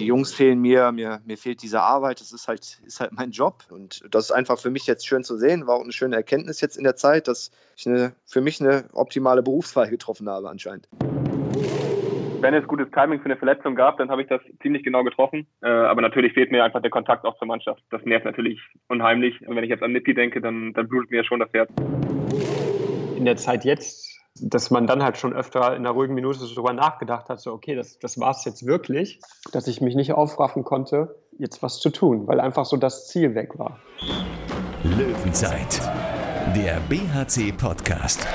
die Jungs fehlen mir, mir, mir fehlt diese Arbeit, das ist halt, ist halt mein Job. Und das ist einfach für mich jetzt schön zu sehen, war auch eine schöne Erkenntnis jetzt in der Zeit, dass ich eine, für mich eine optimale Berufswahl getroffen habe anscheinend wenn es gutes Timing für eine Verletzung gab, dann habe ich das ziemlich genau getroffen. Äh, aber natürlich fehlt mir einfach der Kontakt auch zur Mannschaft. Das nervt natürlich unheimlich. Und wenn ich jetzt an Nippi denke, dann, dann blutet mir schon das Herz. In der Zeit jetzt, dass man dann halt schon öfter in einer ruhigen Minute so darüber nachgedacht hat, so okay, das, das war es jetzt wirklich, dass ich mich nicht aufraffen konnte, jetzt was zu tun, weil einfach so das Ziel weg war. Löwenzeit, der BHC-Podcast.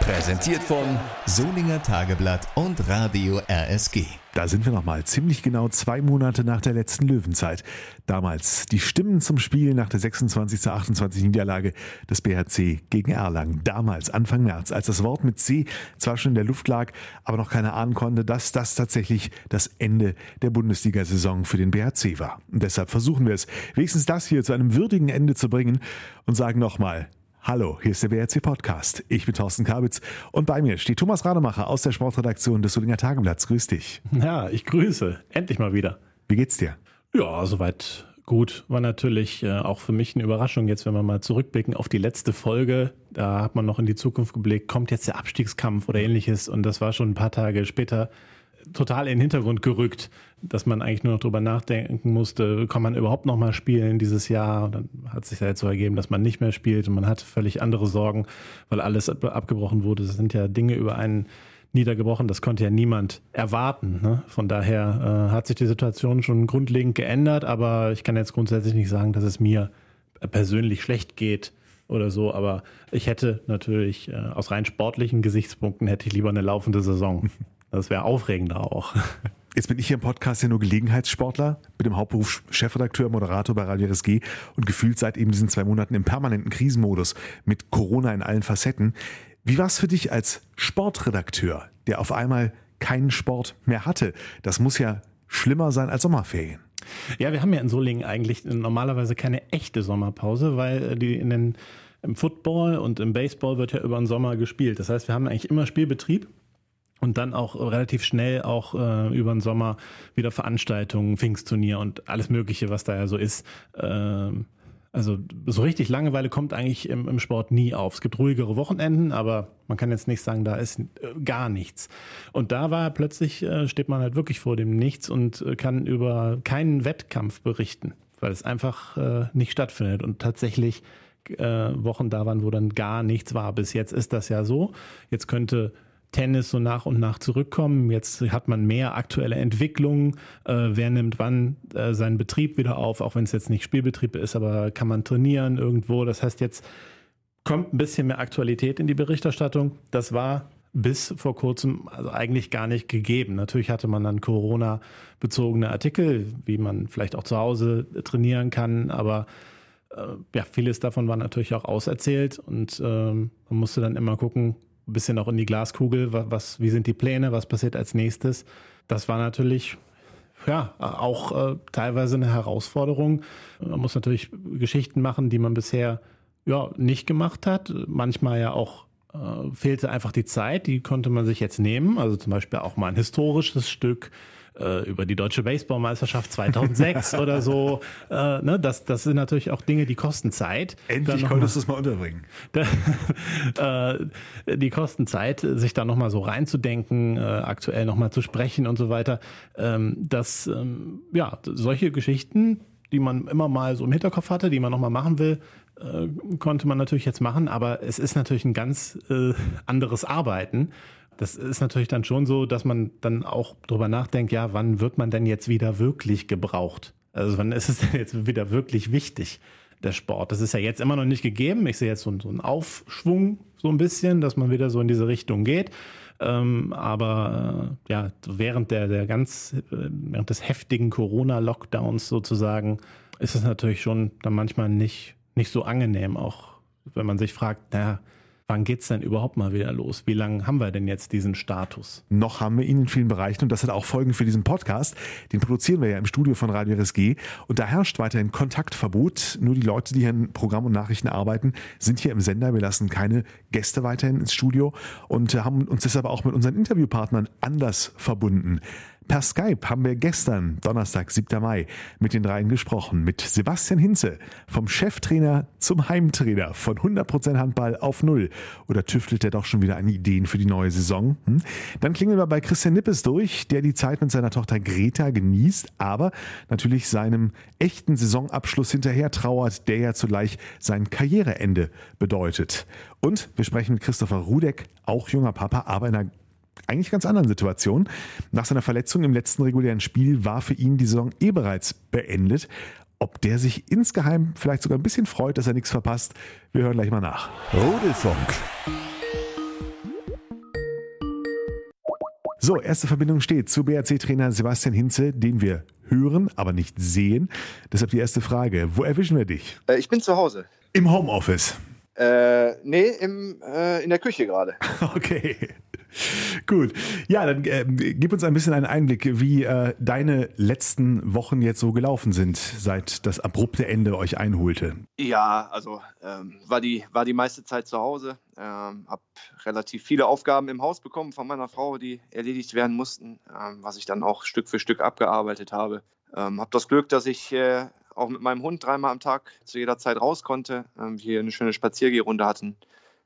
Präsentiert von Solinger Tageblatt und Radio RSG. Da sind wir nochmal, ziemlich genau zwei Monate nach der letzten Löwenzeit. Damals die Stimmen zum Spiel nach der 26 zu 28 Niederlage des BHC gegen Erlangen. Damals, Anfang März, als das Wort mit C zwar schon in der Luft lag, aber noch keiner ahnen konnte, dass das tatsächlich das Ende der Bundesliga-Saison für den BHC war. Und deshalb versuchen wir es, wenigstens das hier zu einem würdigen Ende zu bringen und sagen nochmal, Hallo, hier ist der BRC Podcast. Ich bin Thorsten Kabitz und bei mir steht Thomas Rademacher aus der Sportredaktion des Solinger Tageblatts. Grüß dich. Ja, ich grüße. Endlich mal wieder. Wie geht's dir? Ja, soweit gut. War natürlich äh, auch für mich eine Überraschung jetzt, wenn wir mal zurückblicken auf die letzte Folge. Da hat man noch in die Zukunft geblickt, kommt jetzt der Abstiegskampf oder ähnliches und das war schon ein paar Tage später total in den Hintergrund gerückt, dass man eigentlich nur noch drüber nachdenken musste, kann man überhaupt noch mal spielen dieses Jahr? Und dann hat sich ja so ergeben, dass man nicht mehr spielt und man hat völlig andere Sorgen, weil alles abgebrochen wurde. Das sind ja Dinge über einen niedergebrochen, das konnte ja niemand erwarten. Ne? Von daher äh, hat sich die Situation schon grundlegend geändert, aber ich kann jetzt grundsätzlich nicht sagen, dass es mir persönlich schlecht geht oder so, aber ich hätte natürlich äh, aus rein sportlichen Gesichtspunkten hätte ich lieber eine laufende Saison. Das wäre aufregender auch. Jetzt bin ich hier im Podcast ja nur Gelegenheitssportler, bin im Hauptberuf Chefredakteur, Moderator bei Radio RSG und gefühlt seit eben diesen zwei Monaten im permanenten Krisenmodus mit Corona in allen Facetten. Wie war es für dich als Sportredakteur, der auf einmal keinen Sport mehr hatte? Das muss ja schlimmer sein als Sommerferien. Ja, wir haben ja in Solingen eigentlich normalerweise keine echte Sommerpause, weil die in den, im Football und im Baseball wird ja über den Sommer gespielt. Das heißt, wir haben eigentlich immer Spielbetrieb und dann auch relativ schnell auch äh, über den Sommer wieder Veranstaltungen, Pfingstturnier und alles Mögliche, was da ja so ist. Ähm, also so richtig Langeweile kommt eigentlich im, im, Sport nie auf. Es gibt ruhigere Wochenenden, aber man kann jetzt nicht sagen, da ist äh, gar nichts. Und da war plötzlich, äh, steht man halt wirklich vor dem Nichts und äh, kann über keinen Wettkampf berichten, weil es einfach äh, nicht stattfindet. Und tatsächlich äh, Wochen da waren, wo dann gar nichts war. Bis jetzt ist das ja so. Jetzt könnte Tennis so nach und nach zurückkommen. Jetzt hat man mehr aktuelle Entwicklungen. Äh, wer nimmt wann äh, seinen Betrieb wieder auf, auch wenn es jetzt nicht Spielbetrieb ist, aber kann man trainieren irgendwo. Das heißt, jetzt kommt ein bisschen mehr Aktualität in die Berichterstattung. Das war bis vor kurzem also eigentlich gar nicht gegeben. Natürlich hatte man dann Corona-bezogene Artikel, wie man vielleicht auch zu Hause trainieren kann, aber äh, ja, vieles davon war natürlich auch auserzählt und ähm, man musste dann immer gucken, ein bisschen auch in die Glaskugel, was, wie sind die Pläne, was passiert als nächstes. Das war natürlich ja, auch äh, teilweise eine Herausforderung. Man muss natürlich Geschichten machen, die man bisher ja, nicht gemacht hat. Manchmal ja auch äh, fehlte einfach die Zeit, die konnte man sich jetzt nehmen. Also zum Beispiel auch mal ein historisches Stück äh, über die deutsche Baseballmeisterschaft 2006 oder so. Äh, ne, das, das sind natürlich auch Dinge, die kosten Zeit. Endlich konntest du es mal unterbringen. Da, äh, die kosten Zeit, sich da nochmal so reinzudenken, äh, aktuell nochmal zu sprechen und so weiter. Ähm, das, ähm, ja, solche Geschichten, die man immer mal so im Hinterkopf hatte, die man nochmal machen will, äh, konnte man natürlich jetzt machen, aber es ist natürlich ein ganz äh, anderes Arbeiten das ist natürlich dann schon so, dass man dann auch drüber nachdenkt, ja, wann wird man denn jetzt wieder wirklich gebraucht? Also wann ist es denn jetzt wieder wirklich wichtig, der Sport? Das ist ja jetzt immer noch nicht gegeben. Ich sehe jetzt so, so einen Aufschwung so ein bisschen, dass man wieder so in diese Richtung geht. Ähm, aber äh, ja, während der, der ganz, äh, während des heftigen Corona-Lockdowns sozusagen, ist es natürlich schon dann manchmal nicht, nicht so angenehm, auch wenn man sich fragt, naja, Wann geht es denn überhaupt mal wieder los? Wie lange haben wir denn jetzt diesen Status? Noch haben wir ihn in vielen Bereichen und das hat auch Folgen für diesen Podcast. Den produzieren wir ja im Studio von Radio RSG und da herrscht weiterhin Kontaktverbot. Nur die Leute, die hier in Programm und Nachrichten arbeiten, sind hier im Sender. Wir lassen keine Gäste weiterhin ins Studio und haben uns deshalb auch mit unseren Interviewpartnern anders verbunden. Per Skype haben wir gestern, Donnerstag, 7. Mai, mit den dreien gesprochen. Mit Sebastian Hinze, vom Cheftrainer zum Heimtrainer, von 100% Handball auf Null. Oder tüftelt er doch schon wieder an Ideen für die neue Saison? Hm? Dann klingeln wir bei Christian Nippes durch, der die Zeit mit seiner Tochter Greta genießt, aber natürlich seinem echten Saisonabschluss hinterher trauert, der ja zugleich sein Karriereende bedeutet. Und wir sprechen mit Christopher Rudek, auch junger Papa, aber in einer eigentlich ganz anderen Situation. Nach seiner Verletzung im letzten regulären Spiel war für ihn die Saison eh bereits beendet. Ob der sich insgeheim vielleicht sogar ein bisschen freut, dass er nichts verpasst, wir hören gleich mal nach. Rudelfunk. So, erste Verbindung steht zu BRC-Trainer Sebastian Hinze, den wir hören, aber nicht sehen. Deshalb die erste Frage. Wo erwischen wir dich? Äh, ich bin zu Hause. Im Homeoffice. Äh, nee, im, äh, in der Küche gerade. Okay. Gut. Ja, dann äh, gib uns ein bisschen einen Einblick, wie äh, deine letzten Wochen jetzt so gelaufen sind, seit das abrupte Ende euch einholte. Ja, also ähm, war, die, war die meiste Zeit zu Hause. Ähm, habe relativ viele Aufgaben im Haus bekommen von meiner Frau, die erledigt werden mussten, ähm, was ich dann auch Stück für Stück abgearbeitet habe. Ähm, habe das Glück, dass ich äh, auch mit meinem Hund dreimal am Tag zu jeder Zeit raus konnte. Ähm, wir eine schöne Spaziergehrunde hatten.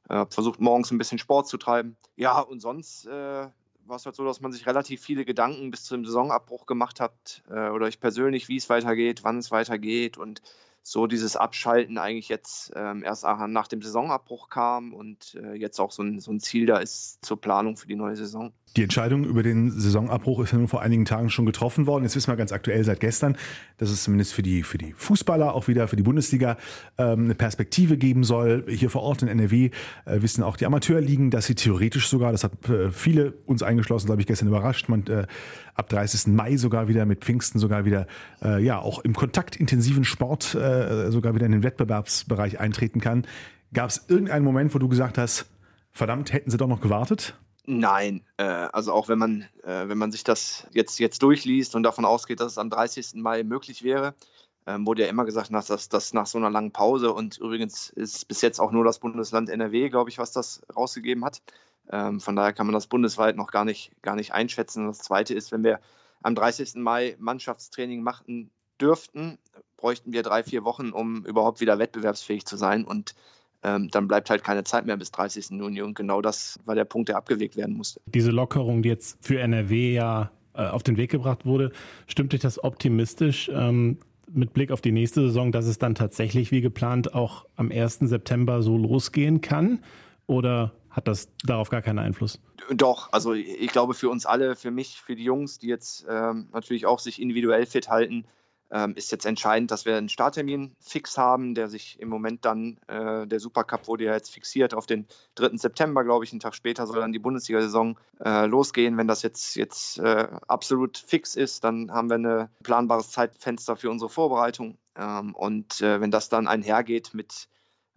Äh, versucht morgens ein bisschen Sport zu treiben. Ja, und sonst äh, war es halt so, dass man sich relativ viele Gedanken bis zum Saisonabbruch gemacht hat. Äh, oder ich persönlich, wie es weitergeht, wann es weitergeht und so dieses Abschalten eigentlich jetzt ähm, erst nach dem Saisonabbruch kam und äh, jetzt auch so ein, so ein Ziel da ist zur Planung für die neue Saison. Die Entscheidung über den Saisonabbruch ist ja nun vor einigen Tagen schon getroffen worden. Jetzt wissen wir ganz aktuell seit gestern, dass es zumindest für die, für die Fußballer, auch wieder für die Bundesliga, ähm, eine Perspektive geben soll. Hier vor Ort in NRW äh, wissen auch die Amateurligen, dass sie theoretisch sogar, das hat äh, viele uns eingeschlossen, glaube ich, gestern überrascht, man äh, ab 30. Mai sogar wieder mit Pfingsten sogar wieder, äh, ja, auch im kontaktintensiven Sport äh, sogar wieder in den Wettbewerbsbereich eintreten kann. Gab es irgendeinen Moment, wo du gesagt hast, verdammt, hätten sie doch noch gewartet? Nein, äh, also auch wenn man, äh, wenn man sich das jetzt, jetzt durchliest und davon ausgeht, dass es am 30. Mai möglich wäre, ähm, wurde ja immer gesagt, dass das dass nach so einer langen Pause und übrigens ist bis jetzt auch nur das Bundesland NRW, glaube ich, was das rausgegeben hat. Ähm, von daher kann man das bundesweit noch gar nicht, gar nicht einschätzen. Das Zweite ist, wenn wir am 30. Mai Mannschaftstraining machen dürften, bräuchten wir drei, vier Wochen, um überhaupt wieder wettbewerbsfähig zu sein. Und ähm, dann bleibt halt keine Zeit mehr bis 30. Juni. Und genau das war der Punkt, der abgewegt werden musste. Diese Lockerung, die jetzt für NRW ja äh, auf den Weg gebracht wurde, stimmt dich das optimistisch? Ähm, mit Blick auf die nächste Saison, dass es dann tatsächlich wie geplant auch am 1. September so losgehen kann? Oder hat das darauf gar keinen Einfluss? Doch, also ich glaube für uns alle, für mich, für die Jungs, die jetzt ähm, natürlich auch sich individuell fit halten, ähm, ist jetzt entscheidend, dass wir einen Starttermin fix haben, der sich im Moment dann, äh, der Supercup wurde ja jetzt fixiert auf den 3. September, glaube ich, einen Tag später soll dann die Bundesliga-Saison äh, losgehen. Wenn das jetzt, jetzt äh, absolut fix ist, dann haben wir ein planbares Zeitfenster für unsere Vorbereitung. Ähm, und äh, wenn das dann einhergeht mit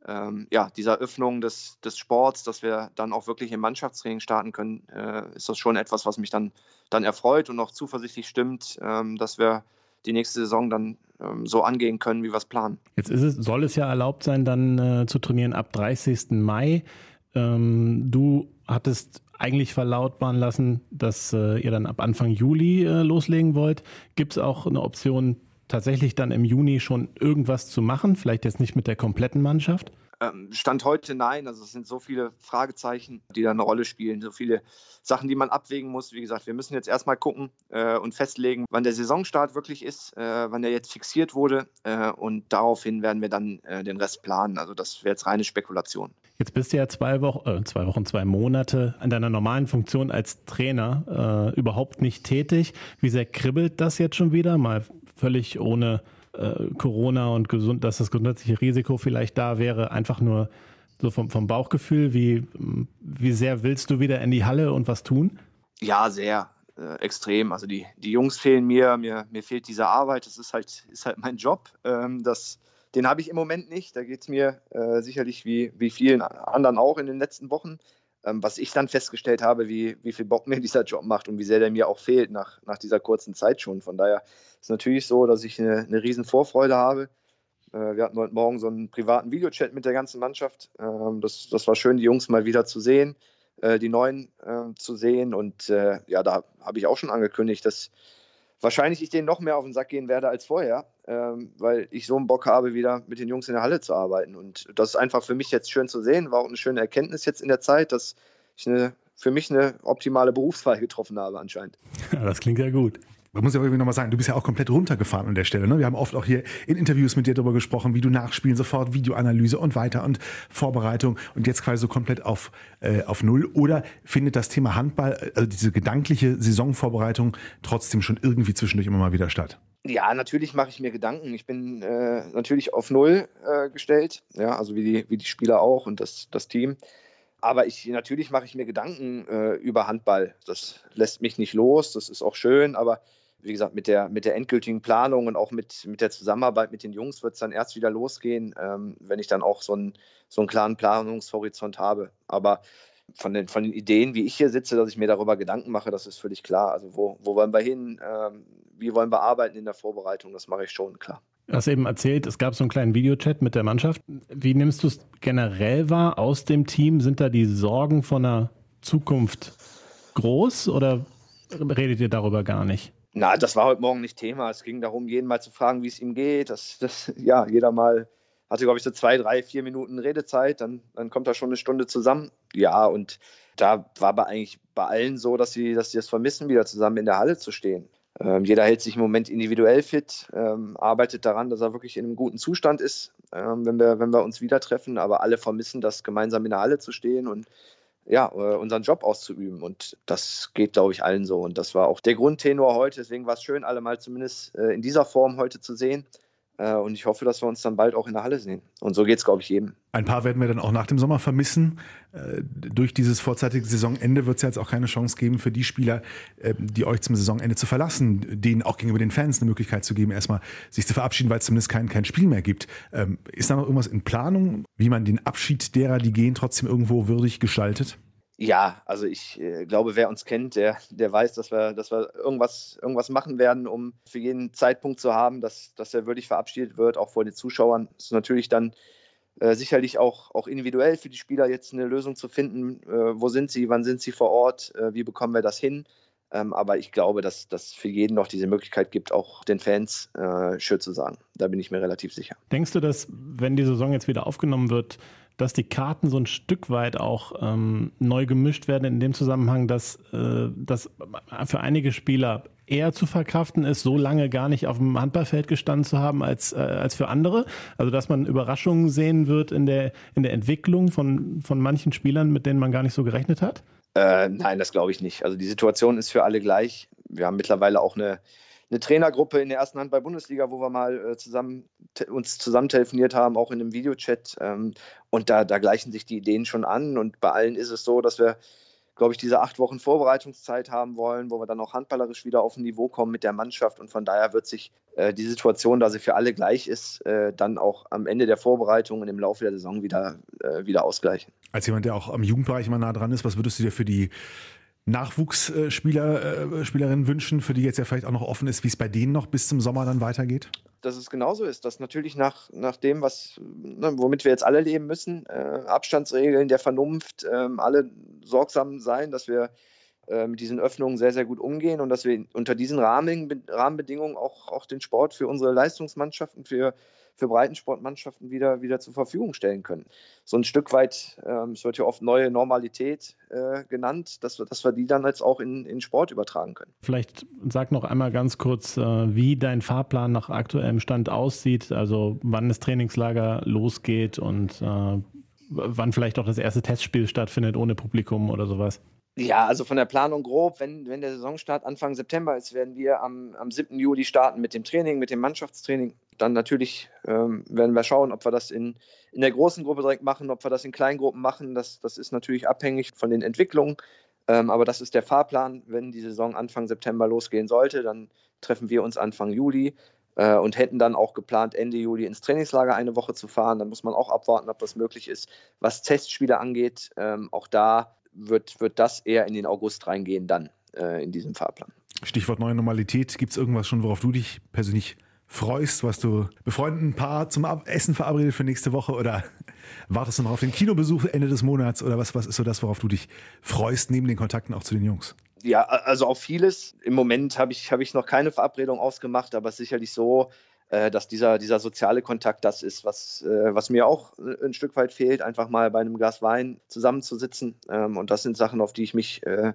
ähm, ja, dieser Öffnung des, des Sports, dass wir dann auch wirklich im Mannschaftstraining starten können, äh, ist das schon etwas, was mich dann, dann erfreut und auch zuversichtlich stimmt, ähm, dass wir die nächste Saison dann ähm, so angehen können, wie wir es planen. Jetzt es, soll es ja erlaubt sein, dann äh, zu trainieren ab 30. Mai. Ähm, du hattest eigentlich verlautbaren lassen, dass äh, ihr dann ab Anfang Juli äh, loslegen wollt. Gibt es auch eine Option, tatsächlich dann im Juni schon irgendwas zu machen? Vielleicht jetzt nicht mit der kompletten Mannschaft? Ähm, Stand heute nein. Also es sind so viele Fragezeichen, die da eine Rolle spielen, so viele Sachen, die man abwägen muss. Wie gesagt, wir müssen jetzt erstmal gucken äh, und festlegen, wann der Saisonstart wirklich ist, äh, wann der jetzt fixiert wurde. Äh, und daraufhin werden wir dann äh, den Rest planen. Also das wäre jetzt reine Spekulation. Jetzt bist du ja zwei Wochen, äh, zwei Wochen, zwei Monate an deiner normalen Funktion als Trainer äh, überhaupt nicht tätig. Wie sehr kribbelt das jetzt schon wieder? Mal völlig ohne äh, Corona und gesund, dass das gesundheitliche Risiko vielleicht da wäre, einfach nur so vom, vom Bauchgefühl, wie, wie sehr willst du wieder in die Halle und was tun? Ja, sehr. Äh, extrem. Also die, die Jungs fehlen mir, mir, mir fehlt diese Arbeit, das ist halt, ist halt mein Job. Ähm, das, den habe ich im Moment nicht. Da geht es mir äh, sicherlich wie, wie vielen anderen auch in den letzten Wochen. Ähm, was ich dann festgestellt habe, wie, wie viel Bock mir dieser Job macht und wie sehr der mir auch fehlt nach, nach dieser kurzen Zeit schon. Von daher ist es natürlich so, dass ich eine, eine riesen Vorfreude habe. Äh, wir hatten heute Morgen so einen privaten Videochat mit der ganzen Mannschaft. Ähm, das, das war schön, die Jungs mal wieder zu sehen. äh, die neuen äh, zu sehen. Und äh, ja, da habe ich auch schon angekündigt, dass wahrscheinlich ich denen noch mehr auf den Sack gehen werde als vorher, ähm, weil ich so einen Bock habe, wieder mit den Jungs in der Halle zu arbeiten. Und das ist einfach für mich jetzt schön zu sehen, war auch eine schöne Erkenntnis jetzt in der Zeit, dass ich eine, für mich eine optimale Berufswahl getroffen habe anscheinend. Ja, das klingt ja gut. Man muss ja irgendwie nochmal sagen, du bist ja auch komplett runtergefahren an der Stelle. Ne? Wir haben oft auch hier in Interviews mit dir darüber gesprochen, wie du nachspielen, sofort Videoanalyse und weiter und Vorbereitung und jetzt quasi so komplett auf, äh, auf Null. Oder findet das Thema Handball, also diese gedankliche Saisonvorbereitung trotzdem schon irgendwie zwischendurch immer mal wieder statt? Ja, natürlich mache ich mir Gedanken. Ich bin äh, natürlich auf Null äh, gestellt, ja, also wie die, wie die Spieler auch und das, das Team. Aber ich, natürlich mache ich mir Gedanken äh, über Handball. Das lässt mich nicht los, das ist auch schön, aber wie gesagt, mit der, mit der endgültigen Planung und auch mit, mit der Zusammenarbeit mit den Jungs wird es dann erst wieder losgehen, ähm, wenn ich dann auch so einen, so einen klaren Planungshorizont habe. Aber von den, von den Ideen, wie ich hier sitze, dass ich mir darüber Gedanken mache, das ist völlig klar. Also wo, wo wollen wir hin? Ähm, wie wollen wir arbeiten in der Vorbereitung? Das mache ich schon, klar. Du hast eben erzählt, es gab so einen kleinen Videochat mit der Mannschaft. Wie nimmst du es generell wahr aus dem Team? Sind da die Sorgen von der Zukunft groß oder redet ihr darüber gar nicht? Na, das war heute Morgen nicht Thema. Es ging darum, jeden mal zu fragen, wie es ihm geht. Das, das, ja, jeder mal hatte, glaube ich, so zwei, drei, vier Minuten Redezeit. Dann, dann kommt da schon eine Stunde zusammen. Ja, und da war aber eigentlich bei allen so, dass sie, dass sie es vermissen, wieder zusammen in der Halle zu stehen. Ähm, jeder hält sich im Moment individuell fit, ähm, arbeitet daran, dass er wirklich in einem guten Zustand ist, ähm, wenn, wir, wenn wir uns wieder treffen. Aber alle vermissen das, gemeinsam in der Halle zu stehen und ja, äh, unseren Job auszuüben. Und das geht, glaube ich, allen so. Und das war auch der Grundtenor heute. Deswegen war es schön, alle mal zumindest äh, in dieser Form heute zu sehen. Äh, und ich hoffe, dass wir uns dann bald auch in der Halle sehen. Und so geht es, glaube ich, jedem. Ein paar werden wir dann auch nach dem Sommer vermissen. Durch dieses vorzeitige Saisonende wird es jetzt auch keine Chance geben für die Spieler, die euch zum Saisonende zu verlassen, denen auch gegenüber den Fans eine Möglichkeit zu geben, erstmal sich zu verabschieden, weil es zumindest kein, kein Spiel mehr gibt. Ist da noch irgendwas in Planung, wie man den Abschied derer, die gehen, trotzdem irgendwo würdig gestaltet? Ja, also ich äh, glaube, wer uns kennt, der, der weiß, dass wir, dass wir irgendwas, irgendwas machen werden, um für jeden Zeitpunkt zu haben, dass, dass er würdig verabschiedet wird, auch vor den Zuschauern. Das ist natürlich dann äh, sicherlich auch, auch individuell für die Spieler jetzt eine Lösung zu finden. Äh, wo sind sie, wann sind sie vor Ort, äh, wie bekommen wir das hin? Ähm, aber ich glaube, dass das für jeden noch diese Möglichkeit gibt, auch den Fans äh, schön zu sagen. Da bin ich mir relativ sicher. Denkst du, dass, wenn die Saison jetzt wieder aufgenommen wird, dass die Karten so ein Stück weit auch ähm, neu gemischt werden in dem Zusammenhang, dass äh, das für einige Spieler eher zu verkraften ist, so lange gar nicht auf dem Handballfeld gestanden zu haben als, äh, als für andere. Also dass man Überraschungen sehen wird in der, in der Entwicklung von, von manchen Spielern, mit denen man gar nicht so gerechnet hat? Äh, nein, das glaube ich nicht. Also die Situation ist für alle gleich. Wir haben mittlerweile auch eine eine Trainergruppe in der ersten Handball-Bundesliga, wo wir mal äh, zusammen, uns zusammen telefoniert haben, auch in einem Videochat. Ähm, und da, da gleichen sich die Ideen schon an. Und bei allen ist es so, dass wir, glaube ich, diese acht Wochen Vorbereitungszeit haben wollen, wo wir dann auch handballerisch wieder auf ein Niveau kommen mit der Mannschaft. Und von daher wird sich äh, die Situation, da sie für alle gleich ist, äh, dann auch am Ende der Vorbereitung und im Laufe der Saison wieder, wieder ausgleichen. Als jemand, der auch am Jugendbereich immer nah dran ist, was würdest du dir für die Nachwuchsspieler, äh, Spielerinnen wünschen, für die jetzt ja vielleicht auch noch offen ist, wie es bei denen noch bis zum Sommer dann weitergeht? Dass es genauso ist, dass natürlich nach, nach dem, was, ne, womit wir jetzt alle leben müssen, äh, Abstandsregeln der Vernunft, äh, alle sorgsam sein, dass wir äh, mit diesen Öffnungen sehr, sehr gut umgehen und dass wir unter diesen Rahmen, Rahmenbedingungen auch, auch den Sport für unsere Leistungsmannschaften, für für Breitensportmannschaften wieder, wieder zur Verfügung stellen können. So ein Stück weit, ähm, es wird ja oft neue Normalität äh, genannt, dass wir, dass wir die dann jetzt auch in, in Sport übertragen können. Vielleicht sag noch einmal ganz kurz, äh, wie dein Fahrplan nach aktuellem Stand aussieht, also wann das Trainingslager losgeht und äh, wann vielleicht auch das erste Testspiel stattfindet ohne Publikum oder sowas. Ja, also von der Planung grob, wenn, wenn der Saisonstart Anfang September ist, werden wir am, am 7. Juli starten mit dem Training, mit dem Mannschaftstraining. Dann natürlich ähm, werden wir schauen, ob wir das in, in der großen Gruppe direkt machen, ob wir das in Kleingruppen machen. Das, das ist natürlich abhängig von den Entwicklungen. Ähm, aber das ist der Fahrplan. Wenn die Saison Anfang September losgehen sollte, dann treffen wir uns Anfang Juli äh, und hätten dann auch geplant, Ende Juli ins Trainingslager eine Woche zu fahren. Dann muss man auch abwarten, ob das möglich ist. Was Testspiele angeht, ähm, auch da wird, wird das eher in den August reingehen, dann äh, in diesem Fahrplan. Stichwort neue Normalität. Gibt es irgendwas schon, worauf du dich persönlich freust, was du befreundeten Paar zum Essen verabredet für nächste Woche oder Wartest du noch auf den Kinobesuch Ende des Monats oder was, was ist so das, worauf du dich freust, neben den Kontakten auch zu den Jungs? Ja, also auf vieles. Im Moment habe ich, hab ich noch keine Verabredung ausgemacht, aber es ist sicherlich so, dass dieser, dieser soziale Kontakt das ist, was, äh, was mir auch ein Stück weit fehlt, einfach mal bei einem Glas Wein zusammenzusitzen. Ähm, und das sind Sachen, auf die ich mich äh,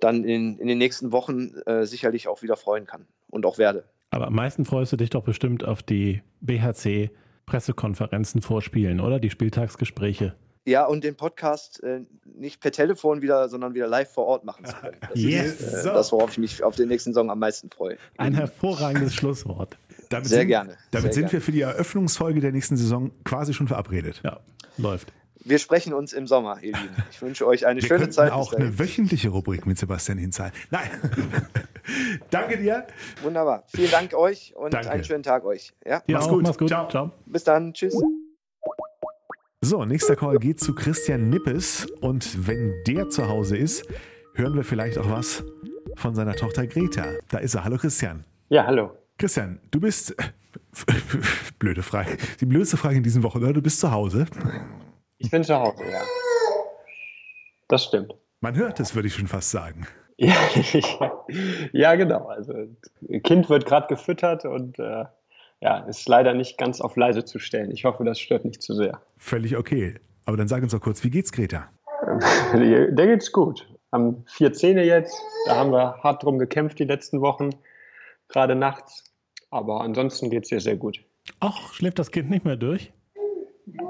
dann in, in den nächsten Wochen sicherlich auch wieder freuen kann und auch werde. Aber am meisten freust du dich doch bestimmt auf die BHC-Pressekonferenzen vor Spielen, oder? Die Spieltagsgespräche. Ja, und den Podcast äh, nicht per Telefon wieder, sondern wieder live vor Ort machen zu können. Das yes, ist äh, das, worauf ich mich auf den nächsten Song am meisten freue. Ein hervorragendes Schlusswort. Damit Sehr sind, gerne. Damit Sehr sind gerne. wir für die Eröffnungsfolge der nächsten Saison quasi schon verabredet. Ja, läuft. Wir sprechen uns im Sommer, ihr Lieben. Ich wünsche euch eine wir schöne Zeit. auch eine wöchentliche Rubrik mit Sebastian Hinzahl. Nein. Danke dir. Wunderbar. Vielen Dank euch und Danke. einen schönen Tag euch. Ja? Ja, Mach's gut. Mach's gut. Ciao. Ciao. Bis dann. Tschüss. So, nächster Call geht zu Christian Nippes. Und wenn der zu Hause ist, hören wir vielleicht auch was von seiner Tochter Greta. Da ist er. Hallo Christian. Ja, hallo. Christian, du bist. Blöde Frage. Die blödste Frage in diesen Wochen, oder? Du bist zu Hause. Ich bin zu Hause, ja. Das stimmt. Man hört es, würde ich schon fast sagen. Ja, ja genau. Also, Kind wird gerade gefüttert und äh, ja, ist leider nicht ganz auf leise zu stellen. Ich hoffe, das stört nicht zu sehr. Völlig okay. Aber dann sag uns doch kurz, wie geht's Greta? Der geht's gut. Haben vier Zähne jetzt. Da haben wir hart drum gekämpft die letzten Wochen, gerade nachts. Aber ansonsten geht's ihr sehr gut. Ach, schläft das Kind nicht mehr durch?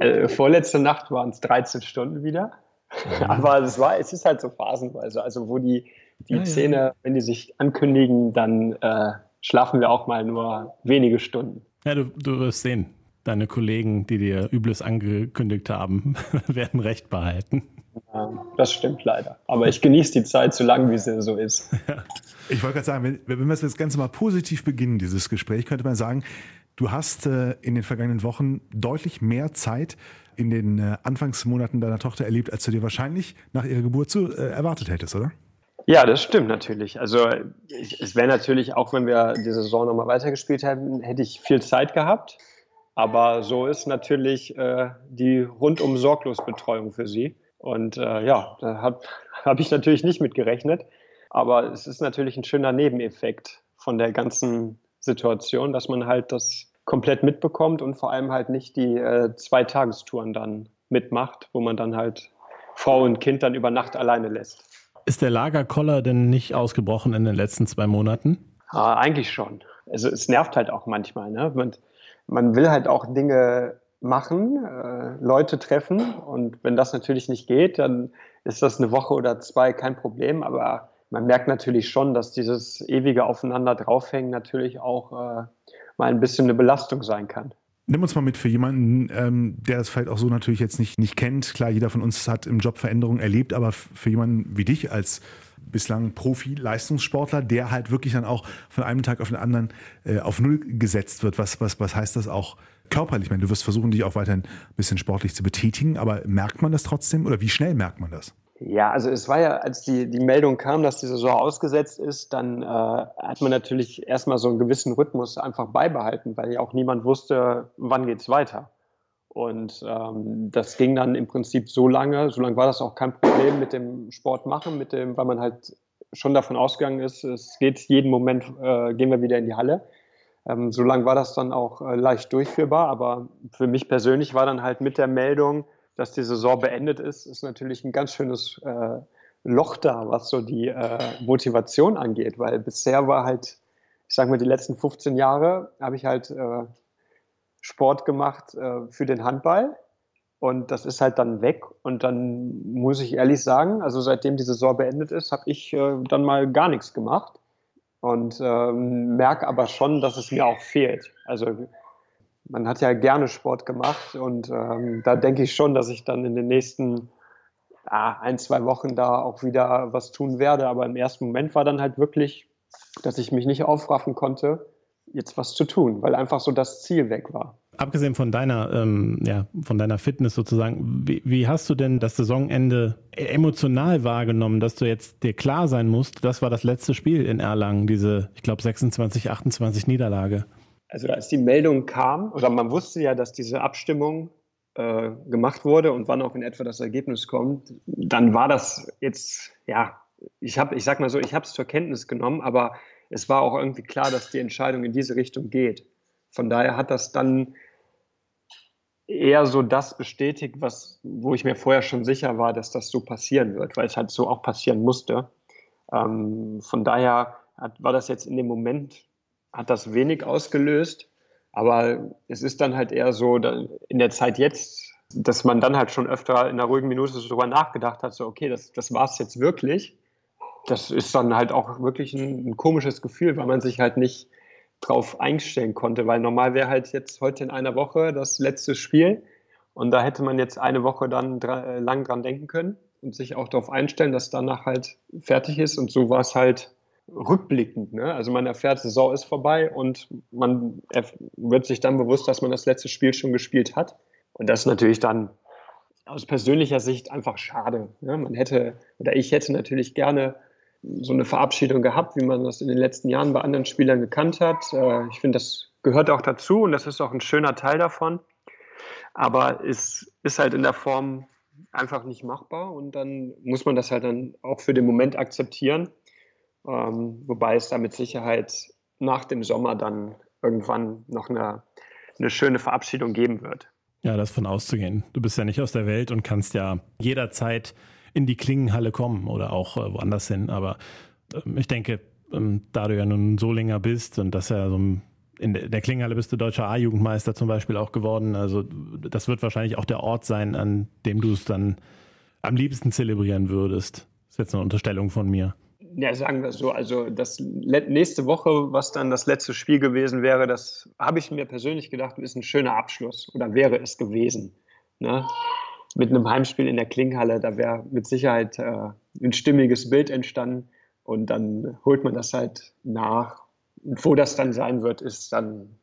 Äh, vorletzte Nacht waren es 13 Stunden wieder. Aber es, war, es ist halt so phasenweise. Also, wo die, die Ja, ja. Zähne, wenn die sich ankündigen, dann äh, schlafen wir auch mal nur wenige Stunden. Ja, du, du wirst sehen. Deine Kollegen, die dir Übles angekündigt haben, werden Recht behalten. Das stimmt leider. Aber ich genieße die Zeit so lange, wie sie so ist. Ich wollte gerade sagen, wenn, wenn wir das Ganze mal positiv beginnen, dieses Gespräch, könnte man sagen, du hast äh, in den vergangenen Wochen deutlich mehr Zeit in den äh, Anfangsmonaten deiner Tochter erlebt, als du dir wahrscheinlich nach ihrer Geburt so äh, erwartet hättest, oder? Ja, das stimmt natürlich. Also es wäre natürlich, auch wenn wir die Saison nochmal weitergespielt hätten, hätte ich viel Zeit gehabt. Aber so ist natürlich äh, die rundum sorglos Betreuung für sie. Und äh, ja, da habe hab ich natürlich nicht mit gerechnet. Aber es ist natürlich ein schöner Nebeneffekt von der ganzen Situation, dass man halt das komplett mitbekommt und vor allem halt nicht die äh, Zweitagestouren dann mitmacht, wo man dann halt Frau und Kind dann über Nacht alleine lässt. Ist der Lagerkoller denn nicht ausgebrochen in den letzten zwei Monaten? Ah, eigentlich schon. Also es nervt halt auch manchmal. Ne? Man, man will halt auch Dinge machen, äh, Leute treffen und wenn das natürlich nicht geht, dann ist das eine Woche oder zwei kein Problem. Aber man merkt natürlich schon, dass dieses ewige Aufeinander draufhängen natürlich auch äh, mal ein bisschen eine Belastung sein kann. Nimm uns mal mit für jemanden, ähm, der das vielleicht auch so natürlich jetzt nicht, nicht kennt. Klar, jeder von uns hat im Job Veränderungen erlebt, aber für jemanden wie dich als bislang Profi-Leistungssportler, der halt wirklich dann auch von einem Tag auf den anderen äh, auf Null gesetzt wird. Was, was, was heißt das auch körperlich? Ich meine, du wirst versuchen, dich auch weiterhin ein bisschen sportlich zu betätigen, aber merkt man das trotzdem oder wie schnell merkt man das? Ja, also es war ja, als die, die Meldung kam, dass die Saison ausgesetzt ist, dann äh, hat man natürlich erstmal so einen gewissen Rhythmus einfach beibehalten, weil ja auch niemand wusste, wann geht's weiter. Und ähm, das ging dann im Prinzip so lange, so lange war das auch kein Problem mit dem Sport machen, mit dem, weil man halt schon davon ausgegangen ist, es geht jeden Moment, äh, gehen wir wieder in die Halle. Ähm, so lange war das dann auch äh, leicht durchführbar, aber für mich persönlich war dann halt mit der Meldung, dass die Saison beendet ist, ist natürlich ein ganz schönes äh, Loch da, was so die äh, Motivation angeht, weil bisher war halt, ich sage mal, die letzten 15 Jahre habe ich halt äh, Sport gemacht äh, für den Handball. Und das ist halt dann weg. Und dann muss ich ehrlich sagen, also seitdem die Saison beendet ist, habe ich äh, dann mal gar nichts gemacht. Und ähm, merke aber schon, dass es mir auch fehlt. Also man hat ja gerne Sport gemacht. Und ähm, da denke ich schon, dass ich dann in den nächsten ah, ein, zwei Wochen da auch wieder was tun werde. Aber im ersten Moment war dann halt wirklich, dass ich mich nicht aufraffen konnte, jetzt was zu tun, weil einfach so das Ziel weg war. Abgesehen von deiner, ähm, ja, von deiner Fitness sozusagen, wie, wie hast du denn das Saisonende emotional wahrgenommen, dass du jetzt dir klar sein musst, das war das letzte Spiel in Erlangen, diese, ich glaube, 26, 28 Niederlage? Also als die Meldung kam, oder man wusste ja, dass diese Abstimmung äh, gemacht wurde und wann auch in etwa das Ergebnis kommt, dann war das jetzt, ja, ich habe, ich sag mal so, ich habe es zur Kenntnis genommen, aber es war auch irgendwie klar, dass die Entscheidung in diese Richtung geht. Von daher hat das dann eher so das bestätigt, was, wo ich mir vorher schon sicher war, dass das so passieren wird, weil es halt so auch passieren musste. Ähm, von daher hat, war das jetzt in dem Moment, hat das wenig ausgelöst, aber es ist dann halt eher so in der Zeit jetzt, dass man dann halt schon öfter in einer ruhigen Minute so drüber nachgedacht hat, so okay, das, das war es jetzt wirklich. Das ist dann halt auch wirklich ein, ein komisches Gefühl, weil man sich halt nicht drauf einstellen konnte, weil normal wäre halt jetzt heute in einer Woche das letzte Spiel und da hätte man jetzt eine Woche dann dra äh, lang dran denken können und sich auch darauf einstellen, dass danach halt fertig ist und so war es halt rückblickend. Ne? Also man erfährt, Saison ist vorbei und man wird sich dann bewusst, dass man das letzte Spiel schon gespielt hat und das ist natürlich dann aus persönlicher Sicht einfach schade. Ne? Man hätte oder ich hätte natürlich gerne so eine Verabschiedung gehabt, wie man das in den letzten Jahren bei anderen Spielern gekannt hat. Äh, ich finde, das gehört auch dazu und das ist auch ein schöner Teil davon. Aber es ist halt in der Form einfach nicht machbar und dann muss man das halt dann auch für den Moment akzeptieren. Ähm, wobei es da mit Sicherheit nach dem Sommer dann irgendwann noch eine, eine schöne Verabschiedung geben wird. Ja, das von auszugehen. Du bist ja nicht aus der Welt und kannst ja jederzeit in die Klingenhalle kommen oder auch äh, woanders hin. Aber ähm, ich denke, ähm, da du ja nun Solinger bist und das ja so in der Klingenhalle bist du deutscher A-Jugendmeister zum Beispiel auch geworden. Also das wird wahrscheinlich auch der Ort sein, an dem du es dann am liebsten zelebrieren würdest. Das ist jetzt eine Unterstellung von mir. Ja, sagen wir so. Also das nächste Woche, was dann das letzte Spiel gewesen wäre, das habe ich mir persönlich gedacht, ist ein schöner Abschluss oder wäre es gewesen. Ne? Mit einem Heimspiel in der Klinghalle, da wäre mit Sicherheit äh, ein stimmiges Bild entstanden und dann holt man das halt nach. Und wo das dann sein wird, ist dann,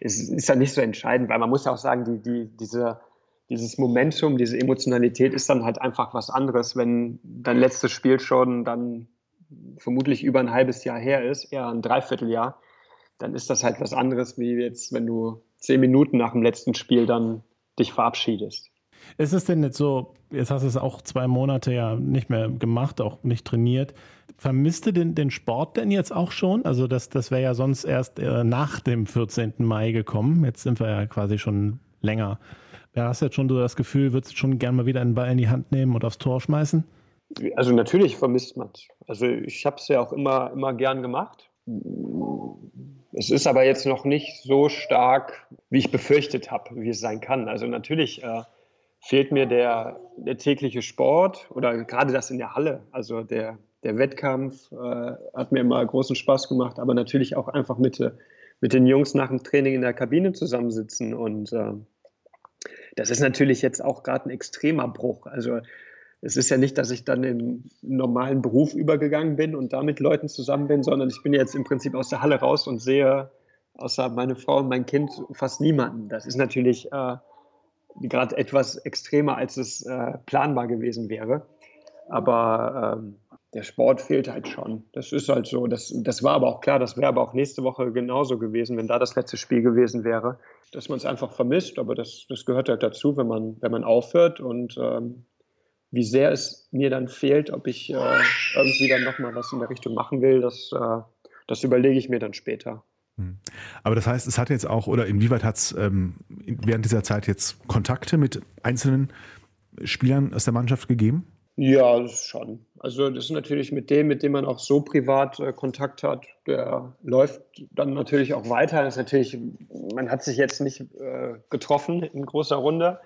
ist, ist dann nicht so entscheidend, weil man muss ja auch sagen, die, die, diese, dieses Momentum, diese Emotionalität ist dann halt einfach was anderes, wenn dein letztes Spiel schon dann vermutlich über ein halbes Jahr her ist, eher ein Dreivierteljahr, dann ist das halt was anderes, wie jetzt, wenn du zehn Minuten nach dem letzten Spiel dann dich verabschiedest. Ist es denn jetzt so, jetzt hast du es auch zwei Monate ja nicht mehr gemacht, auch nicht trainiert. Vermisst du den, den Sport denn jetzt auch schon? Also das, das wäre ja sonst erst äh, nach dem 14. Mai gekommen. Jetzt sind wir ja quasi schon länger. Ja, hast du jetzt schon so das Gefühl, würdest du schon gerne mal wieder einen Ball in die Hand nehmen und aufs Tor schmeißen? Also natürlich vermisst man es. Also ich habe es ja auch immer, immer gern gemacht. Es ist aber jetzt noch nicht so stark, wie ich befürchtet habe, wie es sein kann. Also natürlich äh, fehlt mir der, der tägliche Sport oder gerade das in der Halle. Also der, der Wettkampf äh, hat mir immer großen Spaß gemacht, aber natürlich auch einfach mit, mit den Jungs nach dem Training in der Kabine zusammensitzen. Und äh, das ist natürlich jetzt auch gerade ein extremer Bruch. Also es ist ja nicht, dass ich dann in einen normalen Beruf übergegangen bin und da mit Leuten zusammen bin, sondern ich bin jetzt im Prinzip aus der Halle raus und sehe außer meine Frau und mein Kind fast niemanden. Das ist natürlich äh, gerade etwas extremer, als es äh, planbar gewesen wäre. Aber ähm, der Sport fehlt halt schon. Das ist halt so. Das, das war aber auch klar, das wäre aber auch nächste Woche genauso gewesen, wenn da das letzte Spiel gewesen wäre. Dass man es einfach vermisst, aber das, das gehört halt dazu, wenn man, wenn man aufhört. Und ähm, wie sehr es mir dann fehlt, ob ich äh, irgendwie dann nochmal was in der Richtung machen will, das, äh, das überlege ich mir dann später. Hm. Aber das heißt, es hat jetzt auch, oder inwieweit hat es ähm, während dieser Zeit jetzt Kontakte mit einzelnen Spielern aus der Mannschaft gegeben? Ja, schon. Also das ist natürlich mit dem, mit dem man auch so privat äh, Kontakt hat, der läuft dann natürlich auch weiter. Das ist natürlich, man hat sich jetzt nicht äh, getroffen in großer Runde,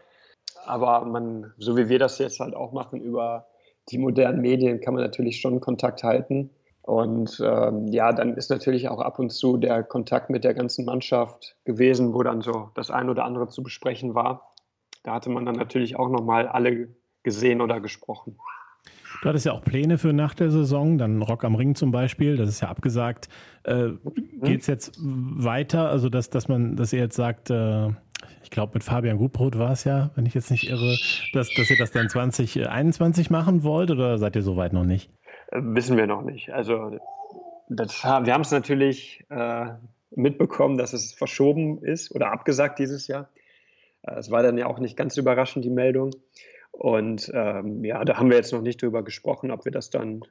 aber man, so wie wir das jetzt halt auch machen über die modernen Medien, kann man natürlich schon Kontakt halten. Und ähm, ja, dann ist natürlich auch ab und zu der Kontakt mit der ganzen Mannschaft gewesen, wo dann so das ein oder andere zu besprechen war. Da hatte man dann natürlich auch nochmal alle gesehen oder gesprochen. Du hattest ja auch Pläne für nach der Saison, dann Rock am Ring zum Beispiel, das ist ja abgesagt. Äh, Geht es jetzt weiter, also dass, dass man, dass ihr jetzt sagt, äh, ich glaube mit Fabian Gutbrot war es ja, wenn ich jetzt nicht irre, dass, dass ihr das dann 2021 machen wollt oder seid ihr soweit noch nicht? Wissen wir noch nicht. Also das, wir haben es natürlich äh, mitbekommen, dass es verschoben ist oder abgesagt dieses Jahr. Äh, es war dann ja auch nicht ganz überraschend, die Meldung. Und ähm, ja, da haben wir jetzt noch nicht drüber gesprochen, ob wir das dann,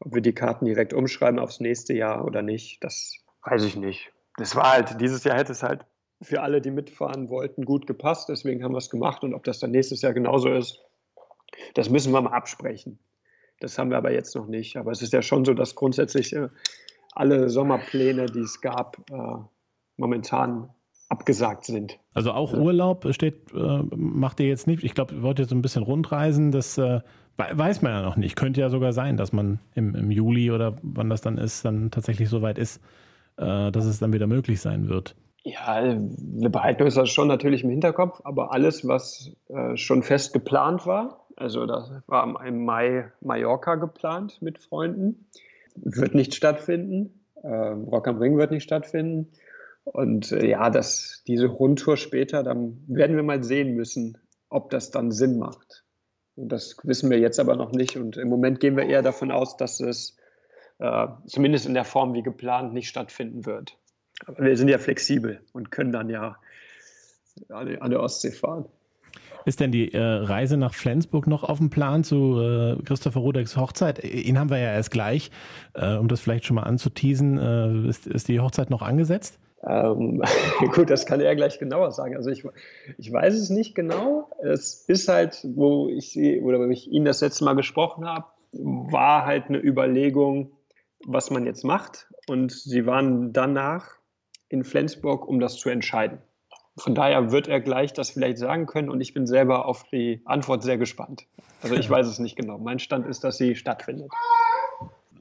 ob wir die Karten direkt umschreiben aufs nächste Jahr oder nicht. Das weiß ich nicht. Das war halt, dieses Jahr hätte es halt für alle, die mitfahren wollten, gut gepasst. Deswegen haben wir es gemacht. Und ob das dann nächstes Jahr genauso ist, das müssen wir mal absprechen. Das haben wir aber jetzt noch nicht. Aber es ist ja schon so, dass grundsätzlich äh, alle Sommerpläne, die es gab, äh, momentan abgesagt sind. Also auch Urlaub steht, äh, macht ihr jetzt nicht. Ich glaube, ihr wollt jetzt so ein bisschen rundreisen. Das weiß man ja noch nicht. Könnte ja sogar sein, dass man im, im Juli oder wann das dann ist, dann tatsächlich so weit ist, dass es dann wieder möglich sein wird. Ja, wir behalten uns das schon natürlich im Hinterkopf, aber alles, was schon fest geplant war, also das war im Mai Mallorca geplant mit Freunden, wird nicht stattfinden. Ähm, Rock am Ring wird nicht stattfinden. Und äh, ja, das, diese Rundtour später, dann werden wir mal sehen müssen, ob das dann Sinn macht. Und das wissen wir jetzt aber noch nicht. Und im Moment gehen wir eher davon aus, dass es äh, zumindest in der Form wie geplant nicht stattfinden wird. Aber wir sind ja flexibel und können dann ja an, an der Ostsee fahren. Ist denn die äh, Reise nach Flensburg noch auf dem Plan zu äh, Christopher Rudecks Hochzeit? Ihn haben wir ja erst gleich. Äh, um das vielleicht schon mal anzuteasen, äh, ist, ist die Hochzeit noch angesetzt? Ähm, gut, das kann er gleich genauer sagen. Also ich, ich weiß es nicht genau. Es ist halt, wo ich sie oder wo ich ihn das letzte Mal gesprochen habe, war halt eine Überlegung, was man jetzt macht. Und sie waren danach in Flensburg, um das zu entscheiden. Von daher wird er gleich das vielleicht sagen können und ich bin selber auf die Antwort sehr gespannt. Also ich weiß es nicht genau. Mein Stand ist, dass sie stattfindet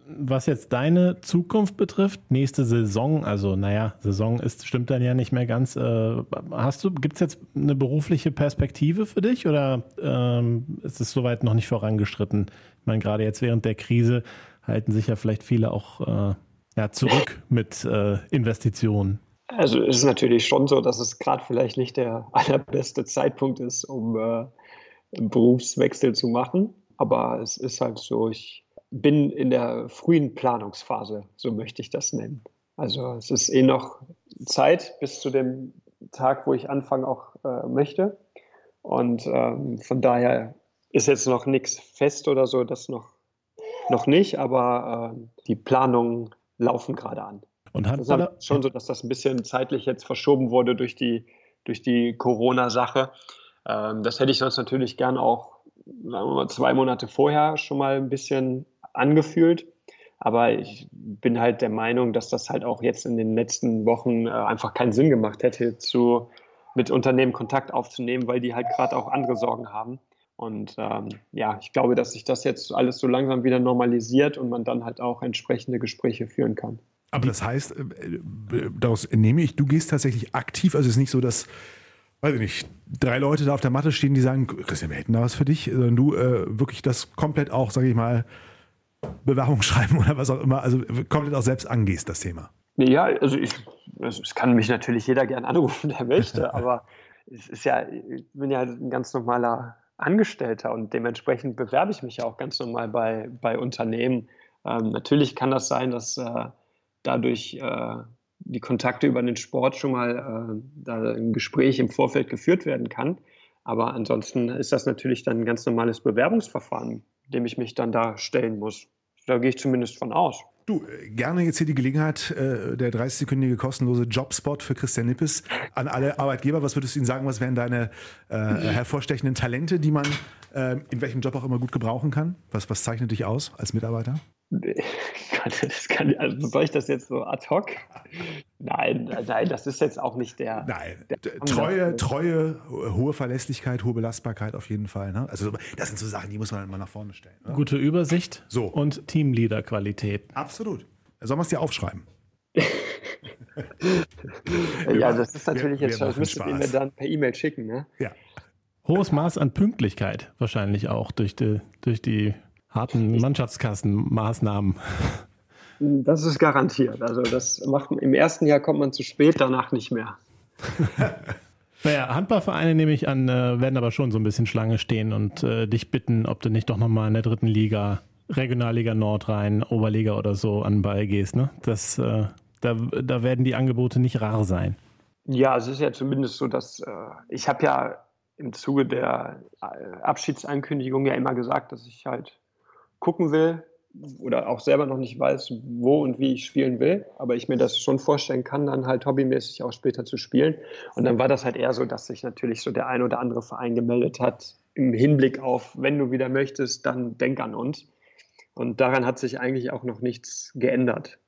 was jetzt deine Zukunft betrifft, nächste Saison, also naja, Saison ist, stimmt dann ja nicht mehr ganz. Äh, hast du, gibt es jetzt eine berufliche Perspektive für dich oder ähm, ist es soweit noch nicht vorangeschritten? Ich meine, gerade jetzt während der Krise halten sich ja vielleicht viele auch äh, ja, zurück mit äh, Investitionen. Also es ist natürlich schon so, dass es gerade vielleicht nicht der allerbeste Zeitpunkt ist, um äh, einen Berufswechsel zu machen. Aber es ist halt so, ich bin in der frühen Planungsphase, so möchte ich das nennen. Also es ist eh noch Zeit bis zu dem Tag, wo ich anfangen auch äh, möchte. Und ähm, von daher ist jetzt noch nichts fest oder so, das noch, noch nicht, aber äh, die Planungen laufen gerade an. Und hat das ist schon so, dass das ein bisschen zeitlich jetzt verschoben wurde durch die, durch die Corona-Sache. Ähm, das hätte ich sonst natürlich gern auch sagen wir mal, zwei Monate vorher schon mal ein bisschen angefühlt. Aber ich bin halt der Meinung, dass das halt auch jetzt in den letzten Wochen äh, einfach keinen Sinn gemacht hätte, zu, mit Unternehmen Kontakt aufzunehmen, weil die halt gerade auch andere Sorgen haben. Und ähm, ja, ich glaube, dass sich das jetzt alles so langsam wieder normalisiert und man dann halt auch entsprechende Gespräche führen kann. Aber das heißt, äh, daraus entnehme ich, du gehst tatsächlich aktiv, also es ist nicht so, dass weiß ich nicht, drei Leute da auf der Matte stehen, die sagen, Christian, wir hätten da was für dich, sondern du äh, wirklich das komplett auch, sage ich mal, Bewerbung schreiben oder was auch immer, also komplett auch selbst angehst, das Thema. Ja, also ich, es kann mich natürlich jeder gern anrufen, der möchte, aber es ist ja, ich bin ja ein ganz normaler Angestellter und dementsprechend bewerbe ich mich ja auch ganz normal bei, bei Unternehmen. Ähm, natürlich kann das sein, dass äh, dadurch äh, die Kontakte über den Sport schon mal äh, ein Gespräch im Vorfeld geführt werden kann. Aber ansonsten ist das natürlich dann ein ganz normales Bewerbungsverfahren, dem ich mich dann da stellen muss. Da gehe ich zumindest von aus. Du, äh, gerne jetzt hier die Gelegenheit, äh, der 30-sekündige kostenlose Jobspot für Christian Nippes an alle Arbeitgeber. Was würdest du ihnen sagen, was wären deine äh, hervorstechenden Talente, die man äh, in welchem Job auch immer gut gebrauchen kann? Was, was zeichnet dich aus als Mitarbeiter? das kann, also soll ich das jetzt so ad hoc? Nein, nein, das ist jetzt auch nicht der. Nein, der Treue, Treue, hohe Verlässlichkeit, hohe Belastbarkeit auf jeden Fall. Ne? Also das sind so Sachen, die muss man mal nach vorne stellen. Ne? Gute Übersicht so. und Teamleader-Qualität. Absolut. Sollen wir es dir aufschreiben? ja, das ist natürlich wir, jetzt schon, das müsstet ihr mir dann per E-Mail schicken. Ne? Ja. Hohes Maß an Pünktlichkeit wahrscheinlich auch durch die, durch die harten Mannschaftskassenmaßnahmen. Das ist garantiert. Also das macht im ersten Jahr kommt man zu spät, danach nicht mehr. Naja, Handballvereine nehme ich an, äh, werden aber schon so ein bisschen Schlange stehen und äh, dich bitten, ob du nicht doch nochmal in der dritten Liga, Regionalliga Nordrhein, Oberliga oder so an den Ball gehst. Ne? Das, äh, da, da werden die Angebote nicht rar sein. Ja, es ist ja zumindest so, dass äh, ich habe ja im Zuge der äh, Abschiedsankündigung ja immer gesagt, dass ich halt gucken will oder auch selber noch nicht weiß, wo und wie ich spielen will, aber ich mir das schon vorstellen kann, dann halt hobbymäßig auch später zu spielen. Und dann war das halt eher so, dass sich natürlich so der ein oder andere Verein gemeldet hat im Hinblick auf, wenn du wieder möchtest, dann denk an uns. Und daran hat sich eigentlich auch noch nichts geändert.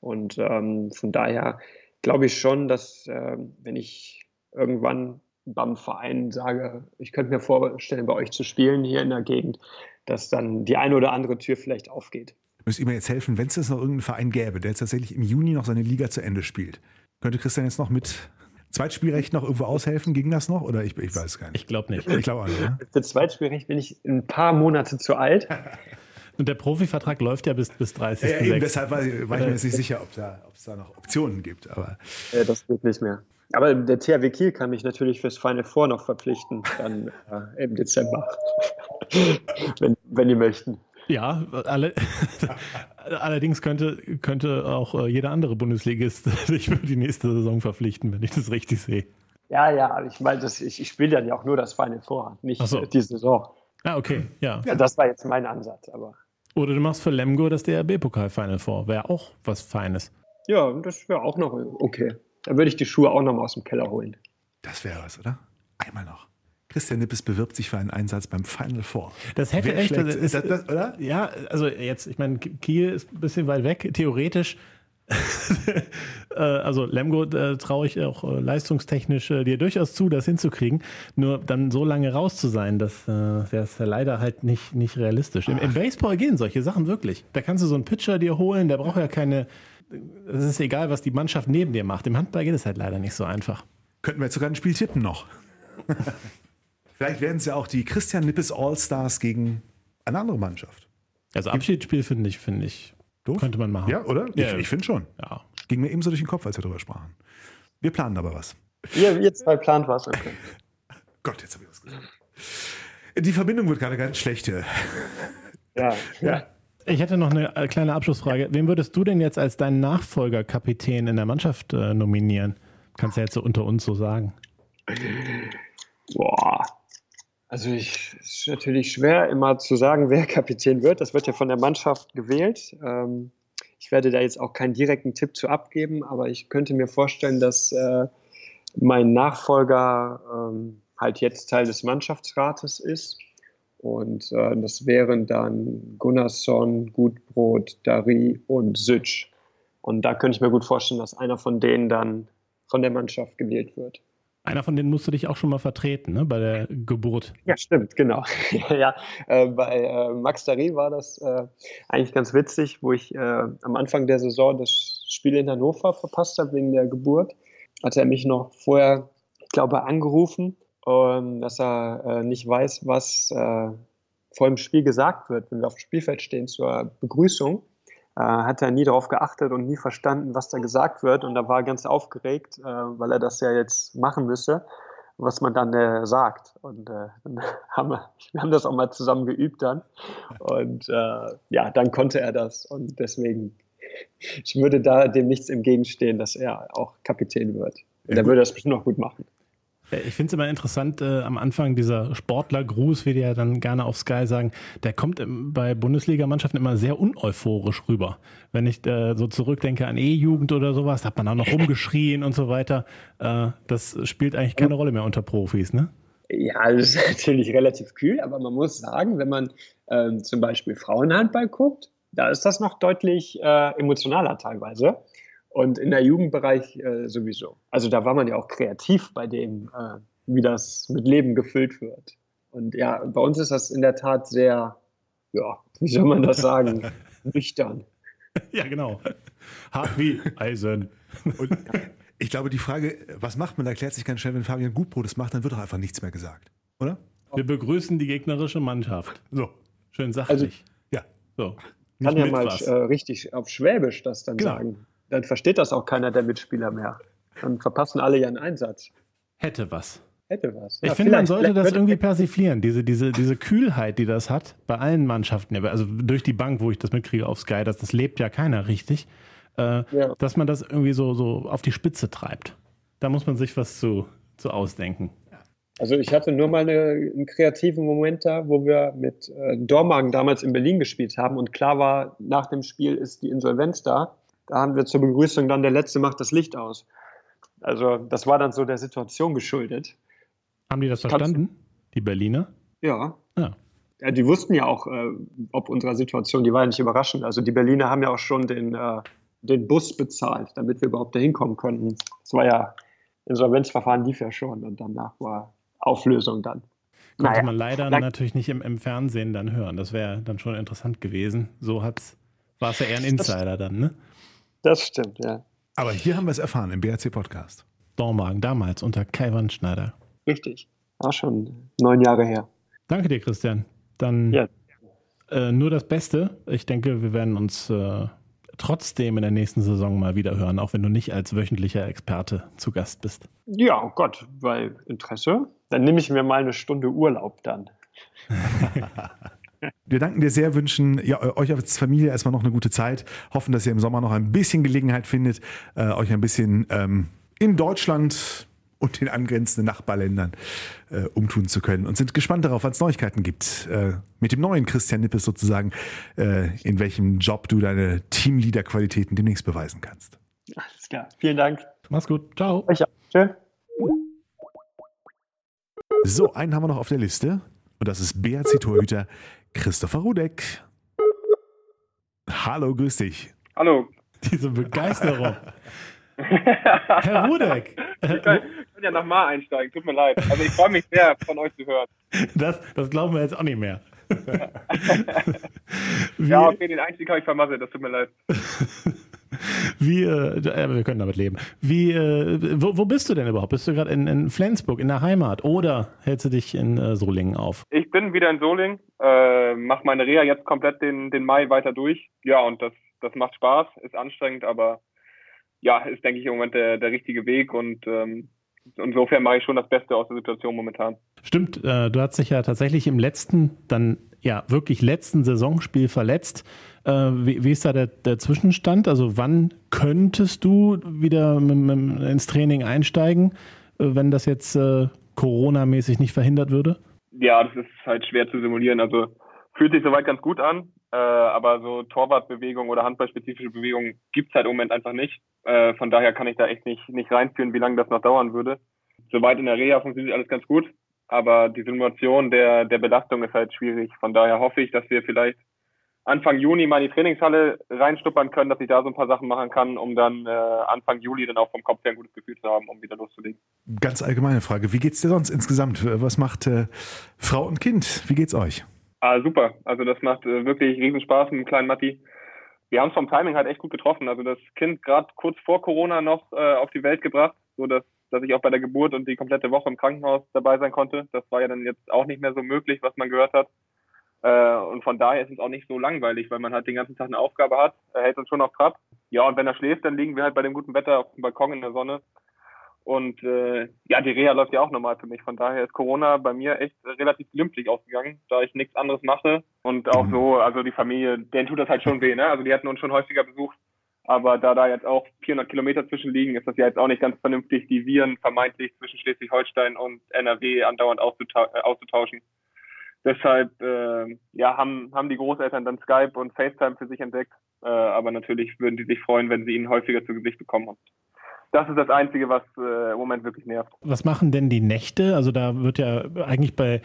Und ähm, von daher glaube ich schon, dass äh, wenn ich irgendwann beim Verein sage, ich könnte mir vorstellen, bei euch zu spielen hier in der Gegend, dass dann die eine oder andere Tür vielleicht aufgeht. Müsst ihr mir jetzt helfen, wenn es jetzt noch irgendeinen Verein gäbe, der jetzt tatsächlich im Juni noch seine Liga zu Ende spielt, könnte Christian jetzt noch mit Zweitspielrecht noch irgendwo aushelfen? Ging das noch? Oder ich, ich weiß gar nicht. Ich glaube nicht. Ich glaube auch nicht. Ne? Für Zweitspielrecht bin ich ein paar Monate zu alt. Und der Profivertrag läuft ja bis, bis 30. Ja, eben, deshalb war, war ich mir jetzt nicht sicher, ob es da, da noch Optionen gibt. Aber ja, das geht nicht mehr. Aber der THW Kiel kann mich natürlich fürs Final Four noch verpflichten, dann äh, im Dezember. wenn, wenn die möchten. Ja, alle, allerdings könnte, könnte auch äh, jeder andere Bundesligist sich für die nächste Saison verpflichten, wenn ich das richtig sehe. Ja, ja, ich meine, ich, ich spiele dann ja auch nur das Final Four, nicht so. die Saison. Ah, okay, ja. ja. Das war jetzt mein Ansatz, aber. Oder du machst für Lemgo das DRB-Pokal Final Four, wäre auch was Feines. Ja, das wäre auch noch okay. Da würde ich die Schuhe auch noch mal aus dem Keller holen. Das wäre was, oder? Einmal noch. Christian Nippes bewirbt sich für einen Einsatz beim Final Four. Das hätte Wer echt, das, ist, das, das, oder? Ja, also jetzt, ich meine, Kiel ist ein bisschen weit weg. Theoretisch Äh, also Lemgo äh, traue ich auch äh, leistungstechnisch äh, dir durchaus zu, das hinzukriegen. Nur dann so lange raus zu sein, das wäre ja leider halt nicht, nicht realistisch. Im, Im, Baseball gehen solche Sachen wirklich. Da kannst du so einen Pitcher dir holen, der braucht ja keine. Es ist egal, was die Mannschaft neben dir macht. Im Handball geht es halt leider nicht so einfach. Könnten wir jetzt sogar ein Spiel tippen noch. Vielleicht werden es ja auch die Christian Nippes All-Stars gegen eine andere Mannschaft. Also Abschiedsspiel finde ich, finde ich Doof? Könnte man machen. Ja, oder? Ja. Ich, ich finde schon. Ja. Ging mir ebenso durch den Kopf, als wir darüber sprachen. Wir planen aber was. Ihr, ihr zwei plant was, okay. Gott, jetzt habe ich was gesagt. Die Verbindung wird gerade ganz schlecht. Ja, ja. Ich hätte noch eine äh, kleine Abschlussfrage. Wen würdest du denn jetzt als deinen Nachfolgerkapitän in der Mannschaft äh, nominieren? Kannst du ja jetzt so unter uns so sagen. Boah, also es ist natürlich schwer, immer zu sagen, wer Kapitän wird. Das wird ja von der Mannschaft gewählt. Ähm, ich werde da jetzt auch keinen direkten Tipp zu abgeben, aber ich könnte mir vorstellen, dass äh, mein Nachfolger ähm, halt jetzt Teil des Mannschaftsrates ist. Und äh, das wären dann Gunnarsson, Gutbrot, Dari und Sütsch. Und da könnte ich mir gut vorstellen, dass einer von denen dann von der Mannschaft gewählt wird. Einer von denen musst du dich auch schon mal vertreten, ne? bei der Geburt. Ja, stimmt, genau. ja, äh, bei äh, Max Dari war das äh, eigentlich ganz witzig, wo ich äh, am Anfang der Saison das Spiel in Hannover verpasst habe wegen der Geburt. Hat er mich noch vorher, ich glaube, angerufen, ähm, dass er äh, nicht weiß, was äh, vor dem Spiel gesagt wird, wenn wir auf dem Spielfeld stehen zur Begrüßung äh, hat er nie darauf geachtet und nie verstanden, was da gesagt wird. Und da war er ganz aufgeregt, äh, weil er das ja jetzt machen müsse, was man dann äh, sagt. Und äh, dann haben wir, wir haben das auch mal zusammen geübt dann. Und ja, dann konnte er das. Und deswegen, ich würde da dem nichts entgegenstehen, dass er auch Kapitän wird. Und er würde das bestimmt noch gut machen. Äh, ich finde es immer interessant, äh, am Anfang dieser Sportlergruß, wie die ja dann gerne auf Sky sagen, der kommt bei Bundesligamannschaften immer sehr uneuphorisch rüber. Wenn ich äh, so zurückdenke an E-Jugend oder sowas, hat man auch noch rumgeschrien und so weiter. Äh, das spielt eigentlich keine Rolle mehr unter Profis, ne? Ja, das ist natürlich relativ kühl, aber man muss sagen, wenn man ähm, zum Beispiel Frauenhandball guckt, da ist das noch deutlich äh, emotionaler teilweise. Und in der Jugendbereich äh, sowieso. Also da war man ja auch kreativ bei dem, äh, wie das mit Leben gefüllt wird. Und ja, bei uns ist das in der Tat sehr, ja, wie soll man das sagen, nüchtern. Ja, genau. Hart wie Eisen. Und ich glaube, die Frage, was macht man, erklärt sich ganz schnell, wenn Fabian Gutbrot das macht, dann wird doch einfach nichts mehr gesagt, oder? Wir begrüßen die gegnerische Mannschaft. So, schön sachlich. Also, ja. So. Kann ja mal äh, richtig auf Schwäbisch das dann genau. sagen dann versteht das auch keiner der Mitspieler mehr. Dann verpassen alle ihren Einsatz. Hätte was. Hätte was. Ich ja, finde, man sollte das irgendwie persiflieren, diese, diese, diese Kühlheit, die das hat, bei allen Mannschaften, also durch die Bank, wo ich das mitkriege auf Sky, das, das lebt ja keiner richtig, äh, ja. dass man das irgendwie so, so auf die Spitze treibt. Da muss man sich was zu, zu ausdenken. Also ich hatte nur mal eine, einen kreativen Moment da, wo wir mit äh, Dormagen damals in Berlin gespielt haben und klar war, nach dem Spiel ist die Insolvenz da. Da haben wir zur Begrüßung dann der Letzte macht das Licht aus. Also das war dann so der Situation geschuldet. Haben die das verstanden, Kannst, die Berliner? Ja. ja. ja. Die wussten ja auch, äh, ob unserer Situation, die war ja nicht überraschend. Also die Berliner haben ja auch schon den, äh, den Bus bezahlt, damit wir überhaupt da hinkommen konnten. Das war ja, Insolvenzverfahren lief ja schon und danach war Auflösung dann. Konnte naja. man leider Na, natürlich nicht im, im, Fernsehen dann hören. Das wäre dann schon interessant gewesen. So war es ja eher ein Insider dann, ne? Das stimmt, ja. Aber hier haben wir es erfahren im BRC-Podcast. Dormagen, damals unter Kai Wandschneider. Richtig. War schon neun Jahre her. Danke dir, Christian. Dann ja. äh, nur das Beste. Ich denke, wir werden uns äh, trotzdem in der nächsten Saison mal wieder hören, auch wenn du nicht als wöchentlicher Experte zu Gast bist. Ja, oh Gott, bei Interesse. Dann nehme ich mir mal eine Stunde Urlaub dann. Wir danken dir sehr, wünschen ja, euch als Familie erstmal noch eine gute Zeit, hoffen, dass ihr im Sommer noch ein bisschen Gelegenheit findet, äh, euch ein bisschen ähm, in Deutschland und den angrenzenden Nachbarländern äh, umtun zu können und sind gespannt darauf, was es Neuigkeiten gibt. Äh, mit dem neuen Christian Nippes sozusagen, äh, in welchem Job du deine Teamleader-Qualitäten demnächst beweisen kannst. Alles klar. Vielen Dank. Mach's gut. Ciao. Tschüss. So, einen haben wir noch auf der Liste. Und das ist BRC-Torhüter Christopher Rudek. Hallo, grüß dich. Hallo. Diese Begeisterung. Herr Rudek. Ich kann, kann ja nochmal einsteigen, tut mir leid. Also ich freue mich sehr, von euch zu hören. Das, das glauben wir jetzt auch nicht mehr. ja, okay, den Einstieg habe ich vermasselt, das tut mir leid. Wie, äh, wir können damit leben. Wie, äh, wo, wo, bist du denn überhaupt? Bist du gerade in, in, Flensburg, in der Heimat oder hältst du dich in äh, Solingen auf? Ich bin wieder in Solingen, äh, mache meine Reha jetzt komplett den, den Mai weiter durch. Ja, und das, das macht Spaß, ist anstrengend, aber ja, ist, denke ich, im Moment der, der richtige Weg und ähm, insofern mache ich schon das Beste aus der Situation momentan. Stimmt, äh, du hast dich ja tatsächlich im letzten, dann ja wirklich letzten Saisonspiel verletzt. Äh, wie, wie, ist da der, der, Zwischenstand? Also wann könntest du wieder ins Training einsteigen, äh, wenn das jetzt äh, Corona-mäßig nicht verhindert würde? Ja, das ist halt schwer zu simulieren. Also fühlt sich soweit ganz gut an, äh, aber so Torwartbewegung oder handballspezifische Bewegung gibt es halt im Moment einfach nicht. Äh, von daher kann ich da echt nicht, nicht reinführen, wie lange das noch dauern würde. Soweit in der Reha funktioniert alles ganz gut, aber die Simulation der, der Belastung ist halt schwierig. Von daher hoffe ich, dass wir vielleicht Anfang Juni mal in die Trainingshalle reinstuppern können, dass ich da so ein paar Sachen machen kann, um dann äh, Anfang Juli dann auch vom Kopf her ein gutes Gefühl zu haben, um wieder loszulegen. Ganz allgemeine Frage, wie geht's dir sonst insgesamt? Was macht äh, Frau und Kind? Wie geht's euch? Ah, super. Also das macht äh, wirklich riesen Spaß mit dem kleinen Matti. Wir haben es vom Timing halt echt gut getroffen. Also das Kind gerade kurz vor Corona noch äh, auf die Welt gebracht, so dass dass ich auch bei der Geburt und die komplette Woche im Krankenhaus dabei sein konnte. Das war ja dann jetzt auch nicht mehr so möglich, was man gehört hat. Äh, und von daher ist es auch nicht so langweilig, weil man halt den ganzen Tag eine Aufgabe hat. Er hält uns schon auf Trab. Ja, und wenn er schläft, dann liegen wir halt bei dem guten Wetter auf dem Balkon in der Sonne. Und äh, ja, die Reha läuft ja auch normal für mich. Von daher ist Corona bei mir echt relativ glimpflich ausgegangen, da ich nichts anderes mache. Und auch mhm. so, also die Familie, denen tut das halt schon weh. Ne? Also die hatten uns schon häufiger besucht. Aber da da jetzt auch 400 Kilometer zwischen liegen, ist das ja jetzt auch nicht ganz vernünftig, die Viren vermeintlich zwischen Schleswig-Holstein und NRW andauernd äh, auszutauschen. Deshalb äh, ja, haben, haben die Großeltern dann Skype und FaceTime für sich entdeckt. Äh, aber natürlich würden die sich freuen, wenn sie ihn häufiger zu Gesicht bekommen. Und das ist das Einzige, was äh, im Moment wirklich nervt. Was machen denn die Nächte? Also da wird ja eigentlich bei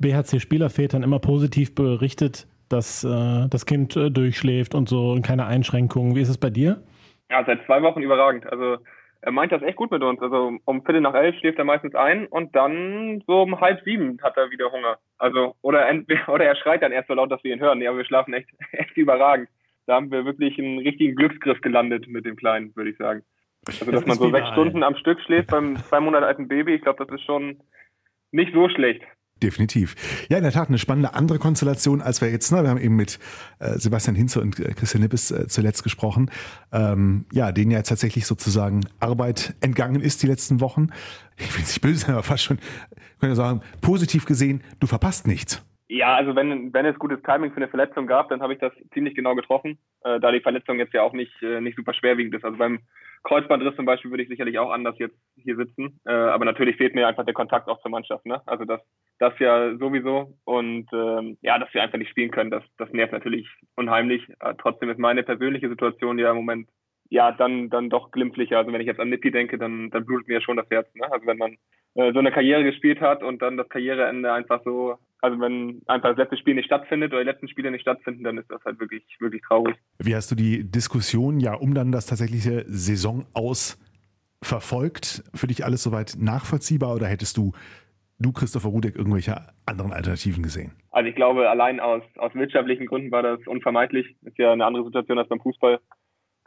BHC-Spielervätern immer positiv berichtet, dass äh, das Kind äh, durchschläft und so und keine Einschränkungen. Wie ist es bei dir? Ja, seit zwei Wochen überragend. Also er meint das echt gut mit uns. Also um Viertel nach elf schläft er meistens ein und dann so um halb sieben hat er wieder Hunger. Also oder oder er schreit dann erst so laut, dass wir ihn hören. Nee, aber wir schlafen echt, echt überragend. Da haben wir wirklich einen richtigen Glücksgriff gelandet mit dem Kleinen, würde ich sagen. Also dass das man so sechs Stunden am Stück schläft beim zwei Monate alten Baby, ich glaube, das ist schon nicht so schlecht. Definitiv. Ja, in der Tat eine spannende andere Konstellation, als wir jetzt, ne, wir haben eben mit äh, Sebastian Hinze und äh, Christian Nippes äh, zuletzt gesprochen, ähm, ja, denen ja jetzt tatsächlich sozusagen Arbeit entgangen ist die letzten Wochen. Ich will nicht böse sein, aber fast schon, wir sagen, positiv gesehen, du verpasst nichts. Ja, also wenn, wenn es gutes Timing für eine Verletzung gab, dann habe ich das ziemlich genau getroffen, äh, da die Verletzung jetzt ja auch nicht, äh, nicht super schwerwiegend ist. Also beim Kreuzbandriss zum Beispiel würde ich sicherlich auch anders jetzt hier sitzen. Äh, aber natürlich fehlt mir einfach der Kontakt auch zur Mannschaft. Ne? Also das, das ja sowieso. Und ähm, ja, dass wir einfach nicht spielen können, das, das nervt natürlich unheimlich. Äh, trotzdem ist meine persönliche Situation ja im Moment ja dann, dann doch glimpflicher. Also wenn ich jetzt an Nippi denke, dann, dann blutet mir schon das Herz. Ne? Also wenn man äh, so eine Karriere gespielt hat und dann das Karriereende einfach so, also wenn einfach das letzte Spiel nicht stattfindet oder die letzten Spiele nicht stattfinden, dann ist das halt wirklich, wirklich traurig. Wie hast du die Diskussion ja um dann das tatsächliche Saison aus verfolgt? Für dich alles soweit nachvollziehbar oder hättest du du, Christopher Rudek, irgendwelche anderen Alternativen gesehen? Also ich glaube, allein aus, aus wirtschaftlichen Gründen war das unvermeidlich. Ist ja eine andere Situation als beim Fußball.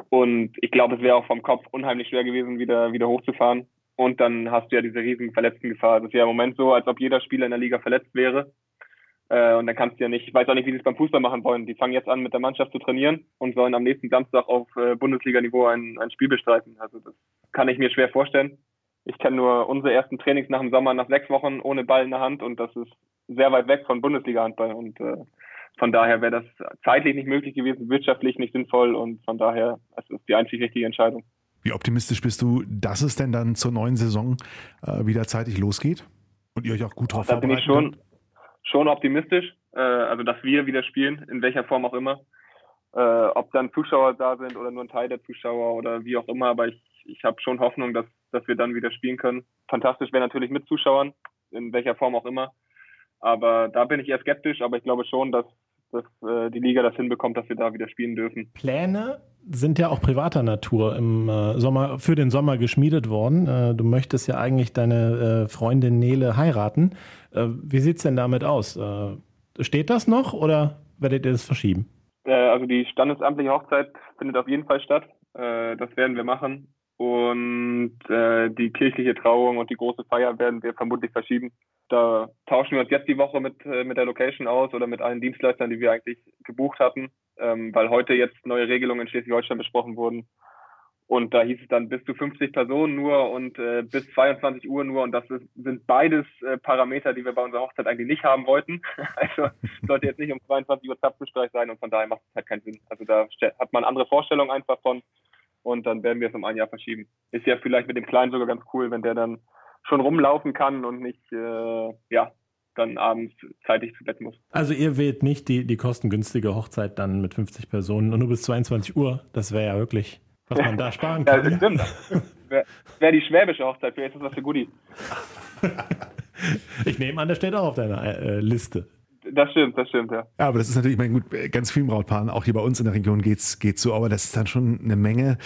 Und ich glaube, es wäre auch vom Kopf unheimlich schwer gewesen, wieder, wieder hochzufahren. Und dann hast du ja diese riesigen Verletztengefahr. Das ist ja im Moment so, als ob jeder Spieler in der Liga verletzt wäre. Äh, und dann kannst du ja nicht, ich weiß auch nicht, wie sie es beim Fußball machen wollen. Die fangen jetzt an, mit der Mannschaft zu trainieren und sollen am nächsten Samstag auf äh, Bundesliga-Niveau ein, ein Spiel bestreiten. Also das kann ich mir schwer vorstellen. Ich kenne nur unsere ersten Trainings nach dem Sommer nach sechs Wochen ohne Ball in der Hand und das ist sehr weit weg von Bundesliga-Handball. Und äh, von daher wäre das zeitlich nicht möglich gewesen, wirtschaftlich nicht sinnvoll und von daher es ist die einzig richtige Entscheidung. Wie optimistisch bist du, dass es denn dann zur neuen Saison äh, wieder zeitig losgeht und ihr euch auch gut darauf vorbereitet? Da bin ich schon, schon optimistisch, äh, also dass wir wieder spielen, in welcher Form auch immer. Äh, ob dann Zuschauer da sind oder nur ein Teil der Zuschauer oder wie auch immer, aber ich, ich habe schon Hoffnung, dass, dass wir dann wieder spielen können. Fantastisch wäre natürlich mit Zuschauern, in welcher Form auch immer. Aber da bin ich eher skeptisch, aber ich glaube schon, dass, dass äh, die Liga das hinbekommt, dass wir da wieder spielen dürfen. Pläne sind ja auch privater Natur im äh, Sommer für den Sommer geschmiedet worden. Äh, du möchtest ja eigentlich deine äh, Freundin Nele heiraten. Äh, wie sieht es denn damit aus? Äh, steht das noch oder werdet ihr das verschieben? also die standesamtliche Hochzeit findet auf jeden Fall statt. das werden wir machen. Und die kirchliche Trauung und die große Feier werden wir vermutlich verschieben. Da tauschen wir uns jetzt die Woche mit, äh, mit der Location aus oder mit allen Dienstleistern, die wir eigentlich gebucht hatten, ähm, weil heute jetzt neue Regelungen in Schleswig-Holstein besprochen wurden. Und da hieß es dann bis zu 50 Personen nur und äh, bis 22 Uhr nur. Und das ist, sind beides äh, Parameter, die wir bei unserer Hochzeit eigentlich nicht haben wollten. also sollte jetzt nicht um 22 Uhr Zapfenstreich sein und von daher macht es halt keinen Sinn. Also da hat man andere Vorstellungen einfach von und dann werden wir es um ein Jahr verschieben. Ist ja vielleicht mit dem Kleinen sogar ganz cool, wenn der dann schon rumlaufen kann und nicht, äh, ja, dann abends zeitig zu Bett muss. Also ihr wählt nicht die, die kostengünstige Hochzeit dann mit 50 Personen und nur bis 22 Uhr. Das wäre ja wirklich, was man da sparen kann. ja, das stimmt. Wäre wär die schwäbische Hochzeit, vielleicht ist das für Goodie. ich nehme an, der steht auch auf deiner äh, Liste. Das stimmt, das stimmt, ja. Ja, aber das ist natürlich, ich meine, gut, ganz vielen Brautpaaren, auch hier bei uns in der Region geht's, geht's so, aber das ist dann schon eine Menge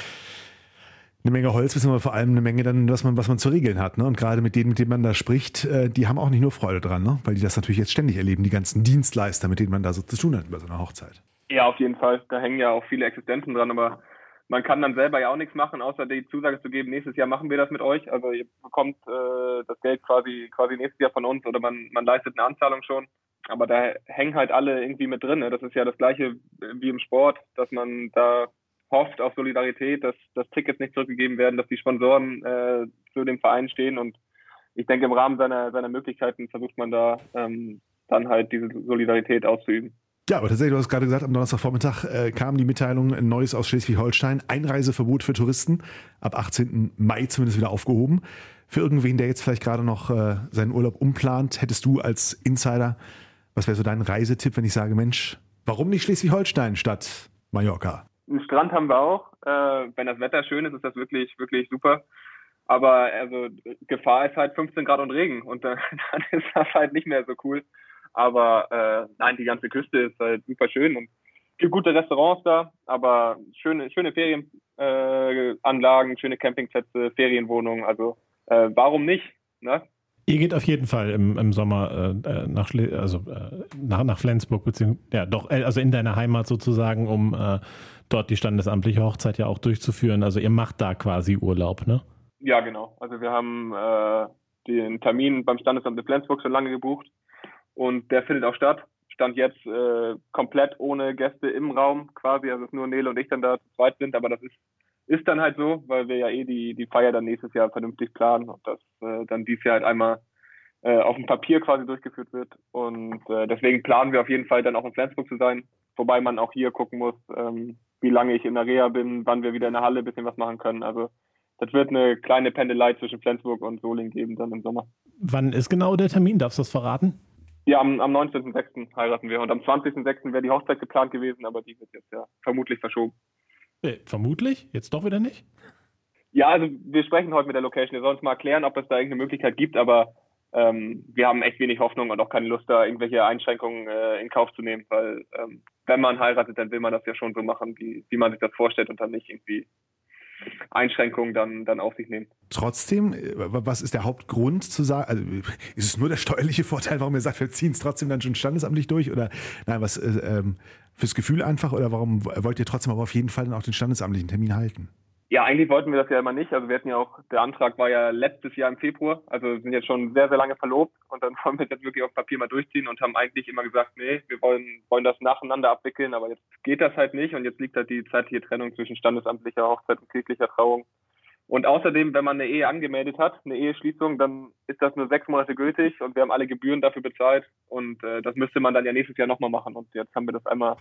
eine Menge Holz, wissen wir vor allem eine Menge dann, was man, was man zu regeln hat. Ne? Und gerade mit denen, mit denen man da spricht, äh, die haben auch nicht nur Freude dran, ne? weil die das natürlich jetzt ständig erleben, die ganzen Dienstleister, mit denen man da so zu tun hat bei so einer Hochzeit. Ja, auf jeden Fall. Da hängen ja auch viele Existenzen dran, aber man kann dann selber ja auch nichts machen, außer die Zusage zu geben, nächstes Jahr machen wir das mit euch. Also ihr bekommt äh, das Geld quasi quasi nächstes Jahr von uns oder man, man leistet eine Anzahlung schon. Aber da hängen halt alle irgendwie mit drin. Ne? Das ist ja das gleiche wie im Sport, dass man da hofft auf Solidarität, dass, dass Tickets nicht zurückgegeben werden, dass die Sponsoren äh, für den Verein stehen und ich denke, im Rahmen seiner, seiner Möglichkeiten versucht man da ähm, dann halt diese Solidarität auszuüben. Ja, aber tatsächlich, du hast gerade gesagt, am Donnerstagvormittag äh, kam die Mitteilung, ein neues aus Schleswig-Holstein, Einreiseverbot für Touristen, ab 18. Mai zumindest wieder aufgehoben. Für irgendwen, der jetzt vielleicht gerade noch äh, seinen Urlaub umplant, hättest du als Insider, was wäre so dein Reisetipp, wenn ich sage, Mensch, warum nicht Schleswig-Holstein statt Mallorca? Einen Strand haben wir auch. Äh, wenn das Wetter schön ist, ist das wirklich, wirklich super. Aber also Gefahr ist halt 15 Grad und Regen und dann, dann ist das halt nicht mehr so cool. Aber äh, nein, die ganze Küste ist halt super schön und gibt gute Restaurants da, aber schöne, schöne Ferienanlagen, äh, schöne Campingplätze, Ferienwohnungen. Also äh, warum nicht? Ne? Ihr geht auf jeden Fall im, im Sommer äh, äh nach, Schle also, äh, nach, nach Flensburg, beziehungsweise ja, doch, äh, also in deiner Heimat sozusagen, um äh, dort die standesamtliche Hochzeit ja auch durchzuführen. Also ihr macht da quasi Urlaub, ne? Ja, genau. Also wir haben äh, den Termin beim Standesamt in Flensburg schon lange gebucht und der findet auch statt. Stand jetzt komplett ohne Gäste im Raum quasi, also es nur Nele und ich dann da zu zweit sind, aber das ist ist dann halt so, weil wir ja eh die, die Feier dann nächstes Jahr vernünftig planen und das äh, dann dieses Jahr halt einmal äh, auf dem Papier quasi durchgeführt wird. Und äh, deswegen planen wir auf jeden Fall dann auch in Flensburg zu sein. Wobei man auch hier gucken muss, ähm, wie lange ich in der Reha bin, wann wir wieder in der Halle ein bisschen was machen können. Also das wird eine kleine Pendelei zwischen Flensburg und Solingen geben dann im Sommer. Wann ist genau der Termin? Darfst du das verraten? Ja, am, am 19.06. heiraten wir und am 20.06. wäre die Hochzeit geplant gewesen, aber die wird jetzt ja vermutlich verschoben. Äh, vermutlich? Jetzt doch wieder nicht? Ja, also wir sprechen heute mit der Location. Wir sollen uns mal erklären, ob es da irgendeine Möglichkeit gibt, aber ähm, wir haben echt wenig Hoffnung und auch keine Lust, da irgendwelche Einschränkungen äh, in Kauf zu nehmen, weil ähm, wenn man heiratet, dann will man das ja schon so machen, wie, wie man sich das vorstellt und dann nicht irgendwie Einschränkungen dann, dann auf sich nehmen. Trotzdem, äh, was ist der Hauptgrund zu sagen? Also ist es nur der steuerliche Vorteil, warum ihr sagt, wir ziehen es trotzdem dann schon standesamtlich durch? Oder nein, was äh, ähm, fürs Gefühl einfach? Oder warum wollt ihr trotzdem aber auf jeden Fall dann auch den standesamtlichen Termin halten? Ja, eigentlich wollten wir das ja immer nicht. Also wir hatten ja auch, der Antrag war ja letztes Jahr im Februar, also sind jetzt schon sehr, sehr lange verlobt und dann wollen wir das wirklich auf Papier mal durchziehen und haben eigentlich immer gesagt, nee, wir wollen, wollen das nacheinander abwickeln, aber jetzt geht das halt nicht und jetzt liegt halt die zeitliche Trennung zwischen standesamtlicher Hochzeit und kirchlicher Trauung. Und außerdem, wenn man eine Ehe angemeldet hat, eine Eheschließung, dann ist das nur sechs Monate gültig und wir haben alle Gebühren dafür bezahlt und äh, das müsste man dann ja nächstes Jahr nochmal machen und jetzt haben wir das einmal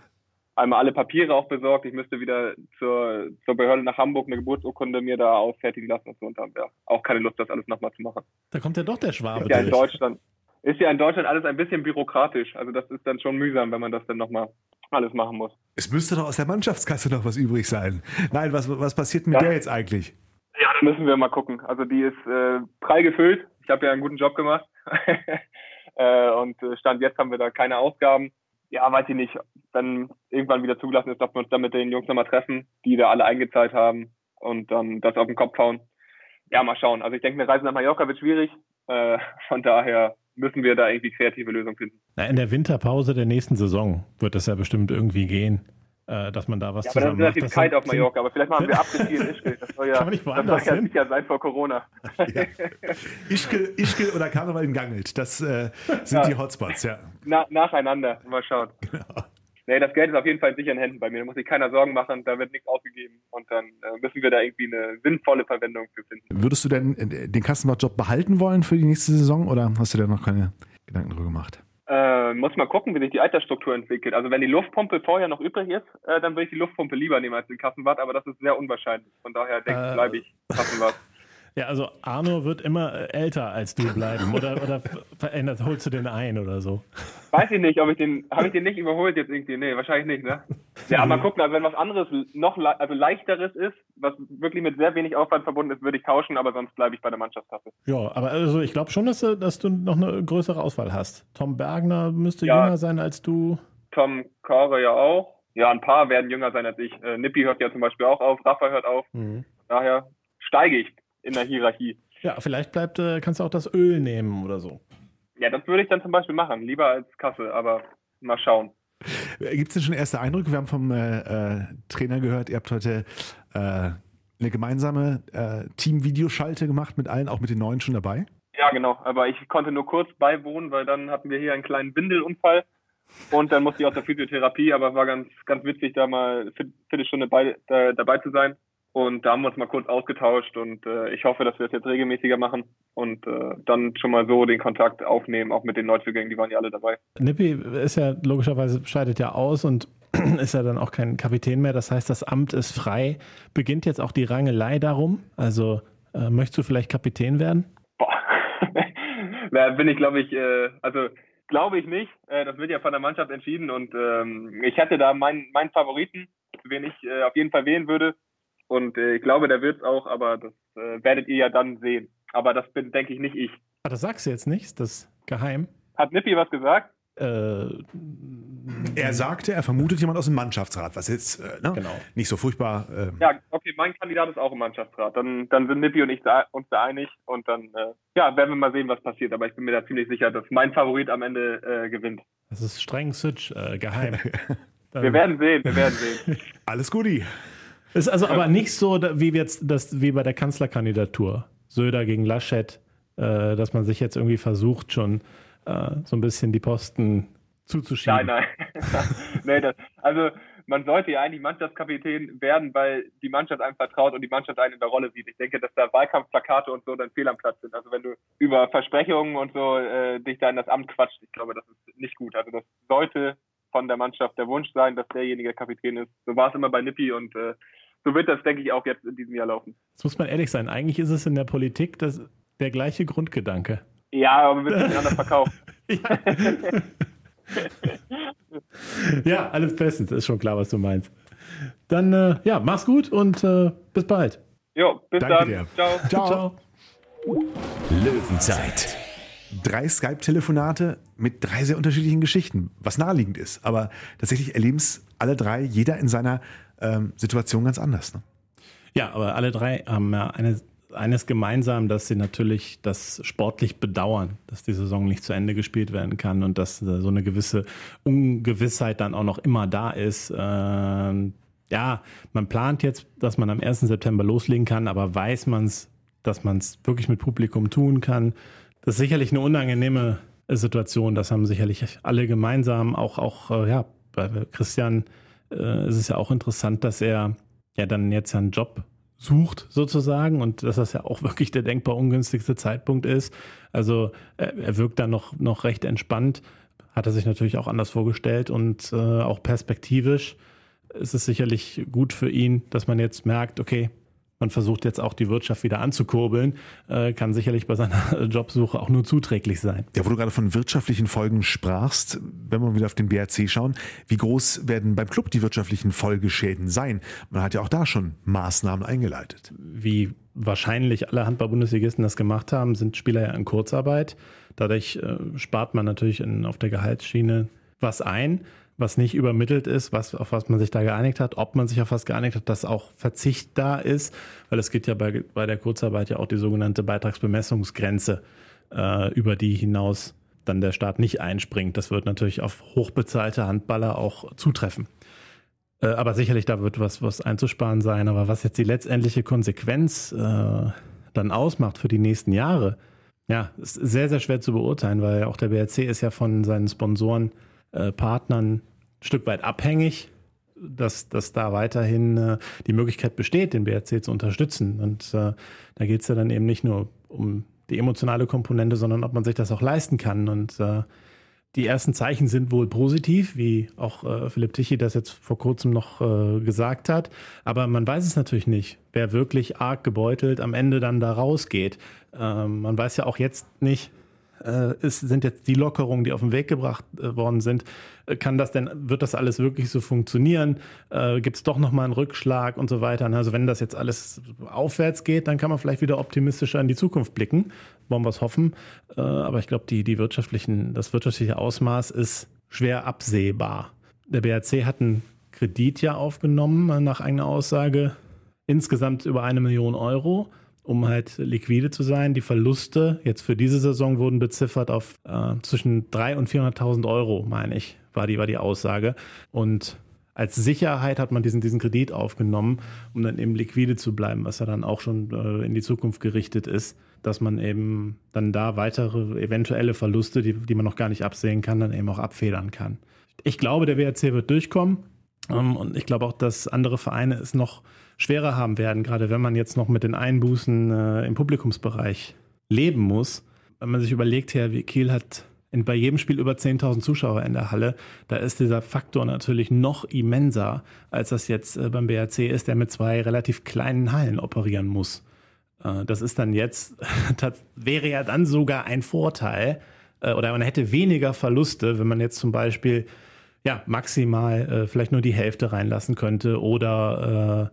einmal alle Papiere auch besorgt. Ich müsste wieder zur, zur Behörde nach Hamburg eine Geburtsurkunde mir da ausfertigen lassen und so und haben ja auch keine Lust, das alles nochmal zu machen. Da kommt ja doch der Schwabe. Ist ja in Deutschland, ist ja in Deutschland alles ein bisschen bürokratisch. Also das ist dann schon mühsam, wenn man das dann nochmal alles machen muss. Es müsste doch aus der Mannschaftskasse noch was übrig sein. Nein, was, was passiert mit ja. der jetzt eigentlich? Ja, da müssen wir mal gucken. Also die ist äh, prall gefüllt. Ich habe ja einen guten Job gemacht. äh, und äh, Stand jetzt haben wir da keine Ausgaben ja, weiß ich nicht, wenn irgendwann wieder zugelassen ist, dass wir uns dann mit den Jungs nochmal treffen, die da alle eingezahlt haben und dann das auf den Kopf hauen. Ja, mal schauen. Also ich denke, eine Reise nach Mallorca wird schwierig. Äh, von daher müssen wir da irgendwie kreative Lösungen finden. Na, in der Winterpause der nächsten Saison wird das ja bestimmt irgendwie gehen äh, dass man da was ja, zusammen aber das ist relativ kalt auf Mallorca, aber vielleicht machen wir Abgeschieden Ischgl. Das soll ja, Kann man nicht das soll ja sicher sein vor Corona. Ja. Ischgl, Ischgl oder Karneval in Gangelt, das äh, sind ja. die Hotspots, ja. Na, nacheinander, mal schauen. Genau. Nee, das Geld ist auf jeden Fall in sicheren Händen bei mir. Da muss sich keiner Sorgen machen, da wird nichts ausgegeben und dann äh, müssen wir da irgendwie eine sinnvolle Verwendung für finden. Würdest du denn äh, den Kassenwart-Job behalten wollen für die nächste Saison oder hast du da noch keine Gedanken drüber gemacht? Äh, muss mal gucken, wie sich die Altersstruktur entwickelt. Also wenn die Luftpumpe vorher noch übrig ist, äh, dann würde ich die Luftpumpe lieber nehmen als den Kassenwart, aber das ist sehr unwahrscheinlich. Von daher denke ich, äh, bleibe ich Kassenwart. Ja, also Arno wird immer äh, älter als du bleiben oder, oder verändert, holst du den ein oder so? Weiß ich nicht, ob ich den, habe ich den nicht überholt jetzt irgendwie? Nee, wahrscheinlich nicht, ne? Ja, mal gucken, also wenn was anderes noch, also leichteres ist, was wirklich mit sehr wenig Aufwand verbunden ist, würde ich tauschen, aber sonst bleibe ich bei der Mannschaftskasse. Ja, aber also ich glaube schon, dass du, dass du noch eine größere Auswahl hast. Tom Bergner müsste ja, jünger sein als du. Tom Kare ja auch. Ja, ein paar werden jünger sein als ich. Äh, Nippi hört ja zum Beispiel auch auf, Rafa hört auf. Mhm. Daher steige ich in der Hierarchie. Ja, vielleicht bleibt, äh, kannst du auch das Öl nehmen oder so. Ja, das würde ich dann zum Beispiel machen, lieber als Kasse, aber mal schauen. Gibt es denn schon erste Eindrücke? Wir haben vom äh, äh, Trainer gehört, ihr habt heute äh, eine gemeinsame äh, Team-Videoschalte gemacht mit allen, auch mit den Neuen schon dabei? Ja, genau. Aber ich konnte nur kurz beiwohnen, weil dann hatten wir hier einen kleinen Bindelunfall und dann musste ich aus der Physiotherapie, aber es war ganz, ganz witzig, da mal eine Viertelstunde bei, da, dabei zu sein. Und da haben wir uns mal kurz ausgetauscht und äh, ich hoffe, dass wir das jetzt regelmäßiger machen und äh, dann schon mal so den Kontakt aufnehmen, auch mit den Neuzugängen, die waren ja alle dabei. Nippi ist ja logischerweise, scheidet ja aus und ist ja dann auch kein Kapitän mehr. Das heißt, das Amt ist frei. Beginnt jetzt auch die Rangelei darum? Also äh, möchtest du vielleicht Kapitän werden? Boah, da bin ich, glaube ich, äh, also glaube ich nicht. Äh, das wird ja von der Mannschaft entschieden und ähm, ich hatte da meinen, meinen Favoriten, wen ich äh, auf jeden Fall wählen würde. Und äh, ich glaube, der wird es auch, aber das äh, werdet ihr ja dann sehen. Aber das bin, denke ich, nicht ich. Ah, das sagst du jetzt nicht? Ist das geheim? Hat Nippi was gesagt? Äh, er sagte, er vermutet jemand aus dem Mannschaftsrat, was jetzt äh, ne? genau. nicht so furchtbar. Äh ja, okay, mein Kandidat ist auch im Mannschaftsrat. Dann, dann sind Nippi und ich da, uns da einig und dann äh, ja, werden wir mal sehen, was passiert. Aber ich bin mir da ziemlich sicher, dass mein Favorit am Ende äh, gewinnt. Das ist streng Switch, äh, geheim. wir werden sehen, wir werden sehen. Alles Guti. Ist also aber nicht so, wie jetzt das, wie bei der Kanzlerkandidatur. Söder gegen Laschet, äh, dass man sich jetzt irgendwie versucht, schon äh, so ein bisschen die Posten zuzuschieben. Nein, nein. nee, das, also man sollte ja eigentlich Mannschaftskapitän werden, weil die Mannschaft einem vertraut und die Mannschaft einen in der Rolle sieht. Ich denke, dass da Wahlkampfplakate und so dann fehl am Platz sind. Also wenn du über Versprechungen und so äh, dich da in das Amt quatscht, ich glaube, das ist nicht gut. Also das sollte von der Mannschaft der Wunsch sein, dass derjenige Kapitän ist. So war es immer bei Nippi und äh, so wird das, denke ich, auch jetzt in diesem Jahr laufen. Das muss man ehrlich sein. Eigentlich ist es in der Politik das, der gleiche Grundgedanke. Ja, aber wir wird anders verkauft. ja. ja, alles bestens. Ist schon klar, was du meinst. Dann, äh, ja, mach's gut und äh, bis bald. Jo, bis Danke dann. dir. Ciao. Ciao. Ciao. Löwenzeit. Drei Skype-Telefonate mit drei sehr unterschiedlichen Geschichten, was naheliegend ist. Aber tatsächlich erleben es alle drei, jeder in seiner ähm, Situation ganz anders. Ne? Ja, aber alle drei haben ja eine, eines gemeinsam, dass sie natürlich das sportlich bedauern, dass die Saison nicht zu Ende gespielt werden kann und dass so eine gewisse Ungewissheit dann auch noch immer da ist. Ähm, ja, man plant jetzt, dass man am 1. September loslegen kann, aber weiß man es, dass man es wirklich mit Publikum tun kann. Das ist sicherlich eine unangenehme Situation. Das haben sicherlich alle gemeinsam. Auch, auch äh, ja, Christian äh, ist ja auch interessant, dass er ja dann jetzt einen Job sucht sozusagen und dass das ja auch wirklich der denkbar ungünstigste Zeitpunkt ist. Also er, er wirkt da noch, noch recht entspannt, hat er sich natürlich auch anders vorgestellt und äh, auch perspektivisch ist es sicherlich gut für ihn, dass man jetzt merkt, okay, man versucht jetzt auch die Wirtschaft wieder anzukurbeln, äh, kann sicherlich bei seiner Jobsuche auch nur zuträglich sein. Ja, wo du gerade von wirtschaftlichen Folgen sprachst, wenn wir wieder auf den BRC schauen, wie groß werden beim Club die wirtschaftlichen Folgeschäden sein? Man hat ja auch da schon Maßnahmen eingeleitet. Wie wahrscheinlich alle Handball-Bundesligisten das gemacht haben, sind Spieler ja in Kurzarbeit. Dadurch äh, spart man natürlich in, auf der Gehaltsschiene was ein was nicht übermittelt ist, was, auf was man sich da geeinigt hat, ob man sich auf was geeinigt hat, dass auch Verzicht da ist, weil es gibt ja bei, bei der Kurzarbeit ja auch die sogenannte Beitragsbemessungsgrenze, äh, über die hinaus dann der Staat nicht einspringt. Das wird natürlich auf hochbezahlte Handballer auch zutreffen. Äh, aber sicherlich da wird was, was einzusparen sein. Aber was jetzt die letztendliche Konsequenz äh, dann ausmacht für die nächsten Jahre, ja, ist sehr, sehr schwer zu beurteilen, weil auch der BRC ist ja von seinen Sponsoren, äh, Partnern Stück weit abhängig, dass, dass da weiterhin äh, die Möglichkeit besteht, den BRC zu unterstützen. Und äh, da geht es ja dann eben nicht nur um die emotionale Komponente, sondern ob man sich das auch leisten kann. Und äh, die ersten Zeichen sind wohl positiv, wie auch äh, Philipp Tichy das jetzt vor kurzem noch äh, gesagt hat. Aber man weiß es natürlich nicht, wer wirklich arg gebeutelt am Ende dann da rausgeht. Ähm, man weiß ja auch jetzt nicht, ist, sind jetzt die Lockerungen, die auf den Weg gebracht äh, worden sind, äh, kann das denn, wird das alles wirklich so funktionieren? Äh, Gibt es doch nochmal einen Rückschlag und so weiter? Also wenn das jetzt alles aufwärts geht, dann kann man vielleicht wieder optimistischer in die Zukunft blicken. Wollen wir es hoffen. Äh, aber ich glaube, die, die wirtschaftlichen, das wirtschaftliche Ausmaß ist schwer absehbar. Der BRC hat einen Kredit ja aufgenommen, äh, nach eigener Aussage, insgesamt über eine Million Euro um halt liquide zu sein. Die Verluste jetzt für diese Saison wurden beziffert auf äh, zwischen 300.000 und 400.000 Euro, meine ich, war die, war die Aussage. Und als Sicherheit hat man diesen, diesen Kredit aufgenommen, um dann eben liquide zu bleiben, was ja dann auch schon äh, in die Zukunft gerichtet ist, dass man eben dann da weitere eventuelle Verluste, die, die man noch gar nicht absehen kann, dann eben auch abfedern kann. Ich glaube, der WRC wird durchkommen. Ähm, und ich glaube auch, dass andere Vereine es noch schwerer haben werden, gerade wenn man jetzt noch mit den Einbußen äh, im Publikumsbereich leben muss. Wenn man sich überlegt, Herr Kiel hat in, bei jedem Spiel über 10.000 Zuschauer in der Halle, da ist dieser Faktor natürlich noch immenser, als das jetzt äh, beim BRC ist, der mit zwei relativ kleinen Hallen operieren muss. Äh, das ist dann jetzt, das wäre ja dann sogar ein Vorteil, äh, oder man hätte weniger Verluste, wenn man jetzt zum Beispiel ja, maximal äh, vielleicht nur die Hälfte reinlassen könnte oder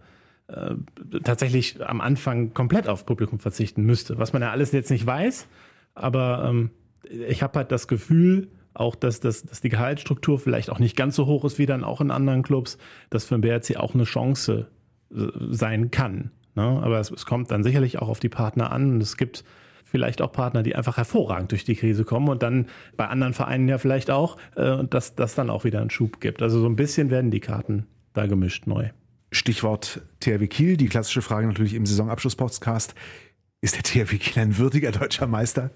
äh, tatsächlich am Anfang komplett auf Publikum verzichten müsste. Was man ja alles jetzt nicht weiß, aber ähm, ich habe halt das Gefühl, auch dass, dass, dass die Gehaltsstruktur vielleicht auch nicht ganz so hoch ist wie dann auch in anderen Clubs, dass für den BRC auch eine Chance äh, sein kann. Ne? Aber es, es kommt dann sicherlich auch auf die Partner an und es gibt vielleicht auch Partner, die einfach hervorragend durch die Krise kommen und dann bei anderen Vereinen ja vielleicht auch, äh, dass das dann auch wieder einen Schub gibt. Also so ein bisschen werden die Karten da gemischt neu. Stichwort THW Kiel, die klassische Frage natürlich im Saisonabschluss-Podcast. Ist der THW Kiel ein würdiger deutscher Meister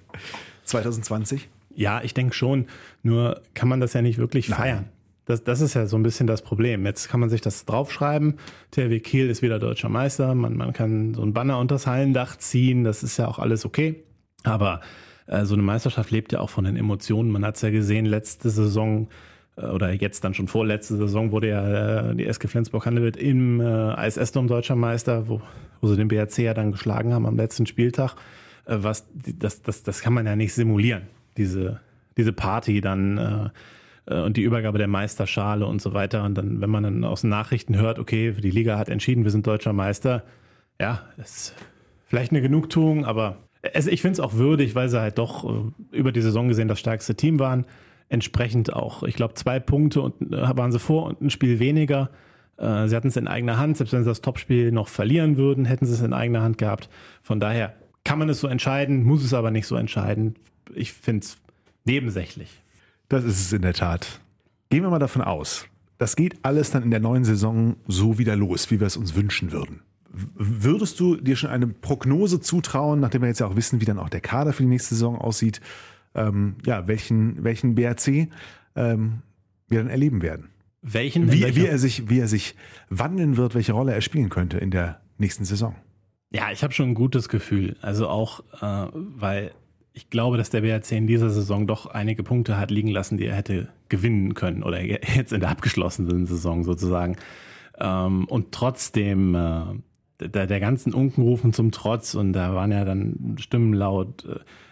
2020? Ja, ich denke schon. Nur kann man das ja nicht wirklich Nein. feiern. Das, das ist ja so ein bisschen das Problem. Jetzt kann man sich das draufschreiben. THW Kiel ist wieder deutscher Meister. Man, man kann so ein Banner unter das Hallendach ziehen. Das ist ja auch alles okay. Aber äh, so eine Meisterschaft lebt ja auch von den Emotionen. Man hat es ja gesehen, letzte Saison oder jetzt dann schon vorletzte Saison wurde ja äh, die SG Flensburg-Handewitt im äh, ISS-Dom deutscher Meister, wo, wo sie den BRC ja dann geschlagen haben am letzten Spieltag. Äh, was, das, das, das kann man ja nicht simulieren, diese, diese Party dann äh, äh, und die Übergabe der Meisterschale und so weiter. Und dann, wenn man dann aus den Nachrichten hört, okay, die Liga hat entschieden, wir sind deutscher Meister, ja, ist vielleicht eine Genugtuung, aber es, ich finde es auch würdig, weil sie halt doch äh, über die Saison gesehen das stärkste Team waren. Entsprechend auch, ich glaube, zwei Punkte und äh, waren sie vor und ein Spiel weniger. Äh, sie hatten es in eigener Hand, selbst wenn sie das Topspiel noch verlieren würden, hätten sie es in eigener Hand gehabt. Von daher kann man es so entscheiden, muss es aber nicht so entscheiden. Ich finde es nebensächlich. Das ist es in der Tat. Gehen wir mal davon aus, das geht alles dann in der neuen Saison so wieder los, wie wir es uns wünschen würden. Würdest du dir schon eine Prognose zutrauen, nachdem wir jetzt ja auch wissen, wie dann auch der Kader für die nächste Saison aussieht, ähm, ja, welchen, welchen BRC ähm, wir dann erleben werden? Welchen? Wie, wie, er sich, wie er sich wandeln wird, welche Rolle er spielen könnte in der nächsten Saison. Ja, ich habe schon ein gutes Gefühl. Also auch, äh, weil ich glaube, dass der BRC in dieser Saison doch einige Punkte hat liegen lassen, die er hätte gewinnen können oder jetzt in der abgeschlossenen Saison sozusagen. Ähm, und trotzdem äh, der, der ganzen Unkenrufen zum Trotz und da waren ja dann Stimmen laut,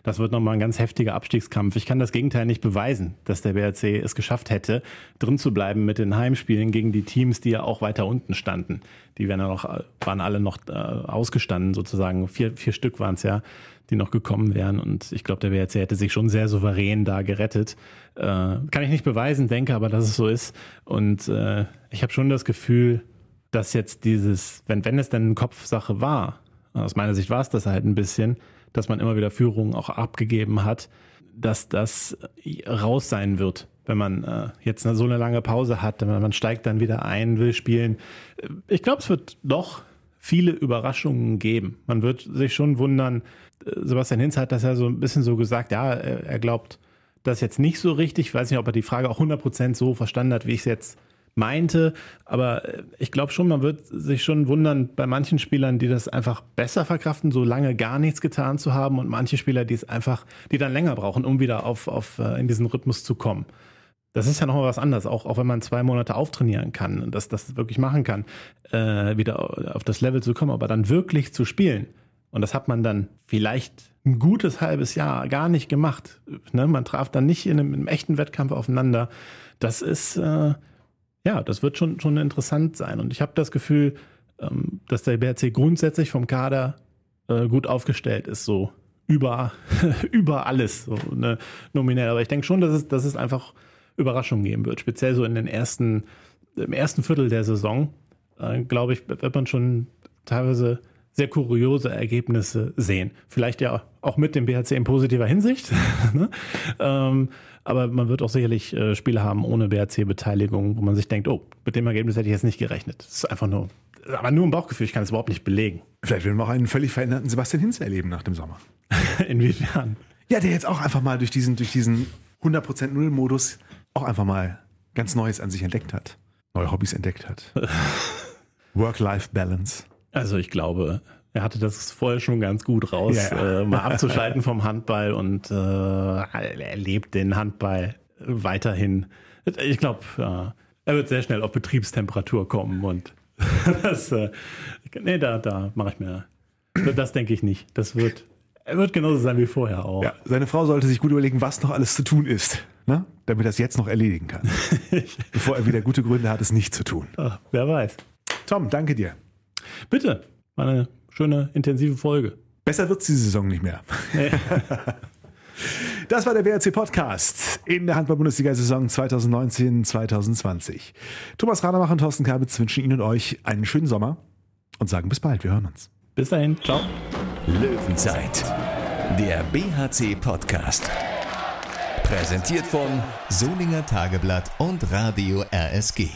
das wird nochmal ein ganz heftiger Abstiegskampf. Ich kann das Gegenteil nicht beweisen, dass der BRC es geschafft hätte, drin zu bleiben mit den Heimspielen gegen die Teams, die ja auch weiter unten standen. Die werden ja noch, waren alle noch äh, ausgestanden sozusagen. Vier, vier Stück waren es ja, die noch gekommen wären. Und ich glaube, der BRC hätte sich schon sehr souverän da gerettet. Äh, kann ich nicht beweisen, denke aber, dass es so ist. Und äh, ich habe schon das Gefühl, dass jetzt dieses, wenn, wenn es denn eine Kopfsache war, aus meiner Sicht war es das halt ein bisschen, dass man immer wieder Führungen auch abgegeben hat, dass das raus sein wird, wenn man äh, jetzt eine, so eine lange Pause hat, man, man steigt dann wieder ein, will spielen. Ich glaube, es wird doch viele Überraschungen geben. Man wird sich schon wundern, äh, Sebastian Hinz hat das ja so ein bisschen so gesagt, ja, er, er glaubt das jetzt nicht so richtig. Ich weiß nicht, ob er die Frage auch 100% so verstanden hat, wie ich es jetzt meinte. Aber äh, ich glaube schon, man wird sich schon wundern bei manchen Spielern, die das einfach besser verkraften, so lange gar nichts getan zu haben und manche Spieler, die es einfach, die dann länger brauchen, um wieder auf, auf äh, in diesen Rhythmus zu kommen. Das ist ja noch mal was anderes, auch, auch wenn man zwei Monate auftrainieren kann und das, das wirklich machen kann, äh, wieder auf das Level zu kommen, aber dann wirklich zu spielen. Und das hat man dann vielleicht ein gutes halbes Jahr gar nicht gemacht. Ne? Man traf dann nicht in einem, in einem echten Wettkampf aufeinander. Das ist, äh, ja, das wird schon, schon interessant sein. Und ich habe das Gefühl, ähm, dass der BRC grundsätzlich vom Kader äh, gut aufgestellt ist, so über, über alles, so ne, nominell. Aber ich denke schon, dass es, dass es einfach Überraschungen geben wird. Speziell so in den ersten, im ersten Viertel der Saison, äh, glaube ich, wird man schon teilweise sehr kuriose Ergebnisse sehen. Vielleicht ja auch mit dem BHC in positiver Hinsicht. ne? ähm, aber man wird auch sicherlich äh, Spiele haben ohne BRC-Beteiligung, wo man sich denkt, oh, mit dem Ergebnis hätte ich jetzt nicht gerechnet. Das ist einfach nur, aber nur ein Bauchgefühl, ich kann es überhaupt nicht belegen. Vielleicht werden wir auch einen völlig veränderten Sebastian Hinz erleben nach dem Sommer. Inwiefern? Ja, der jetzt auch einfach mal durch diesen, durch diesen 100% Null-Modus auch einfach mal ganz Neues an sich entdeckt hat. Neue Hobbys entdeckt hat. Work-Life-Balance. Also ich glaube, er hatte das vorher schon ganz gut raus, ja. Äh, mal abzuschalten vom Handball und äh, er lebt den Handball weiterhin. Ich glaube, ja, er wird sehr schnell auf Betriebstemperatur kommen und das, äh, nee, da, da mache ich mir, das denke ich nicht. Das wird, er wird genauso sein wie vorher auch. Ja, seine Frau sollte sich gut überlegen, was noch alles zu tun ist, ne? damit er es jetzt noch erledigen kann, bevor er wieder gute Gründe hat, es nicht zu tun. Ach, wer weiß. Tom, danke dir. Bitte, war eine schöne, intensive Folge. Besser wird es die Saison nicht mehr. Nee. Das war der WRC Podcast in der Handball-Bundesliga-Saison 2019-2020. Thomas Rademacher und Thorsten Kabitz wünschen Ihnen und euch einen schönen Sommer und sagen bis bald. Wir hören uns. Bis dahin. Ciao. Löwenzeit. Der BHC Podcast. Präsentiert von Solinger Tageblatt und Radio RSG.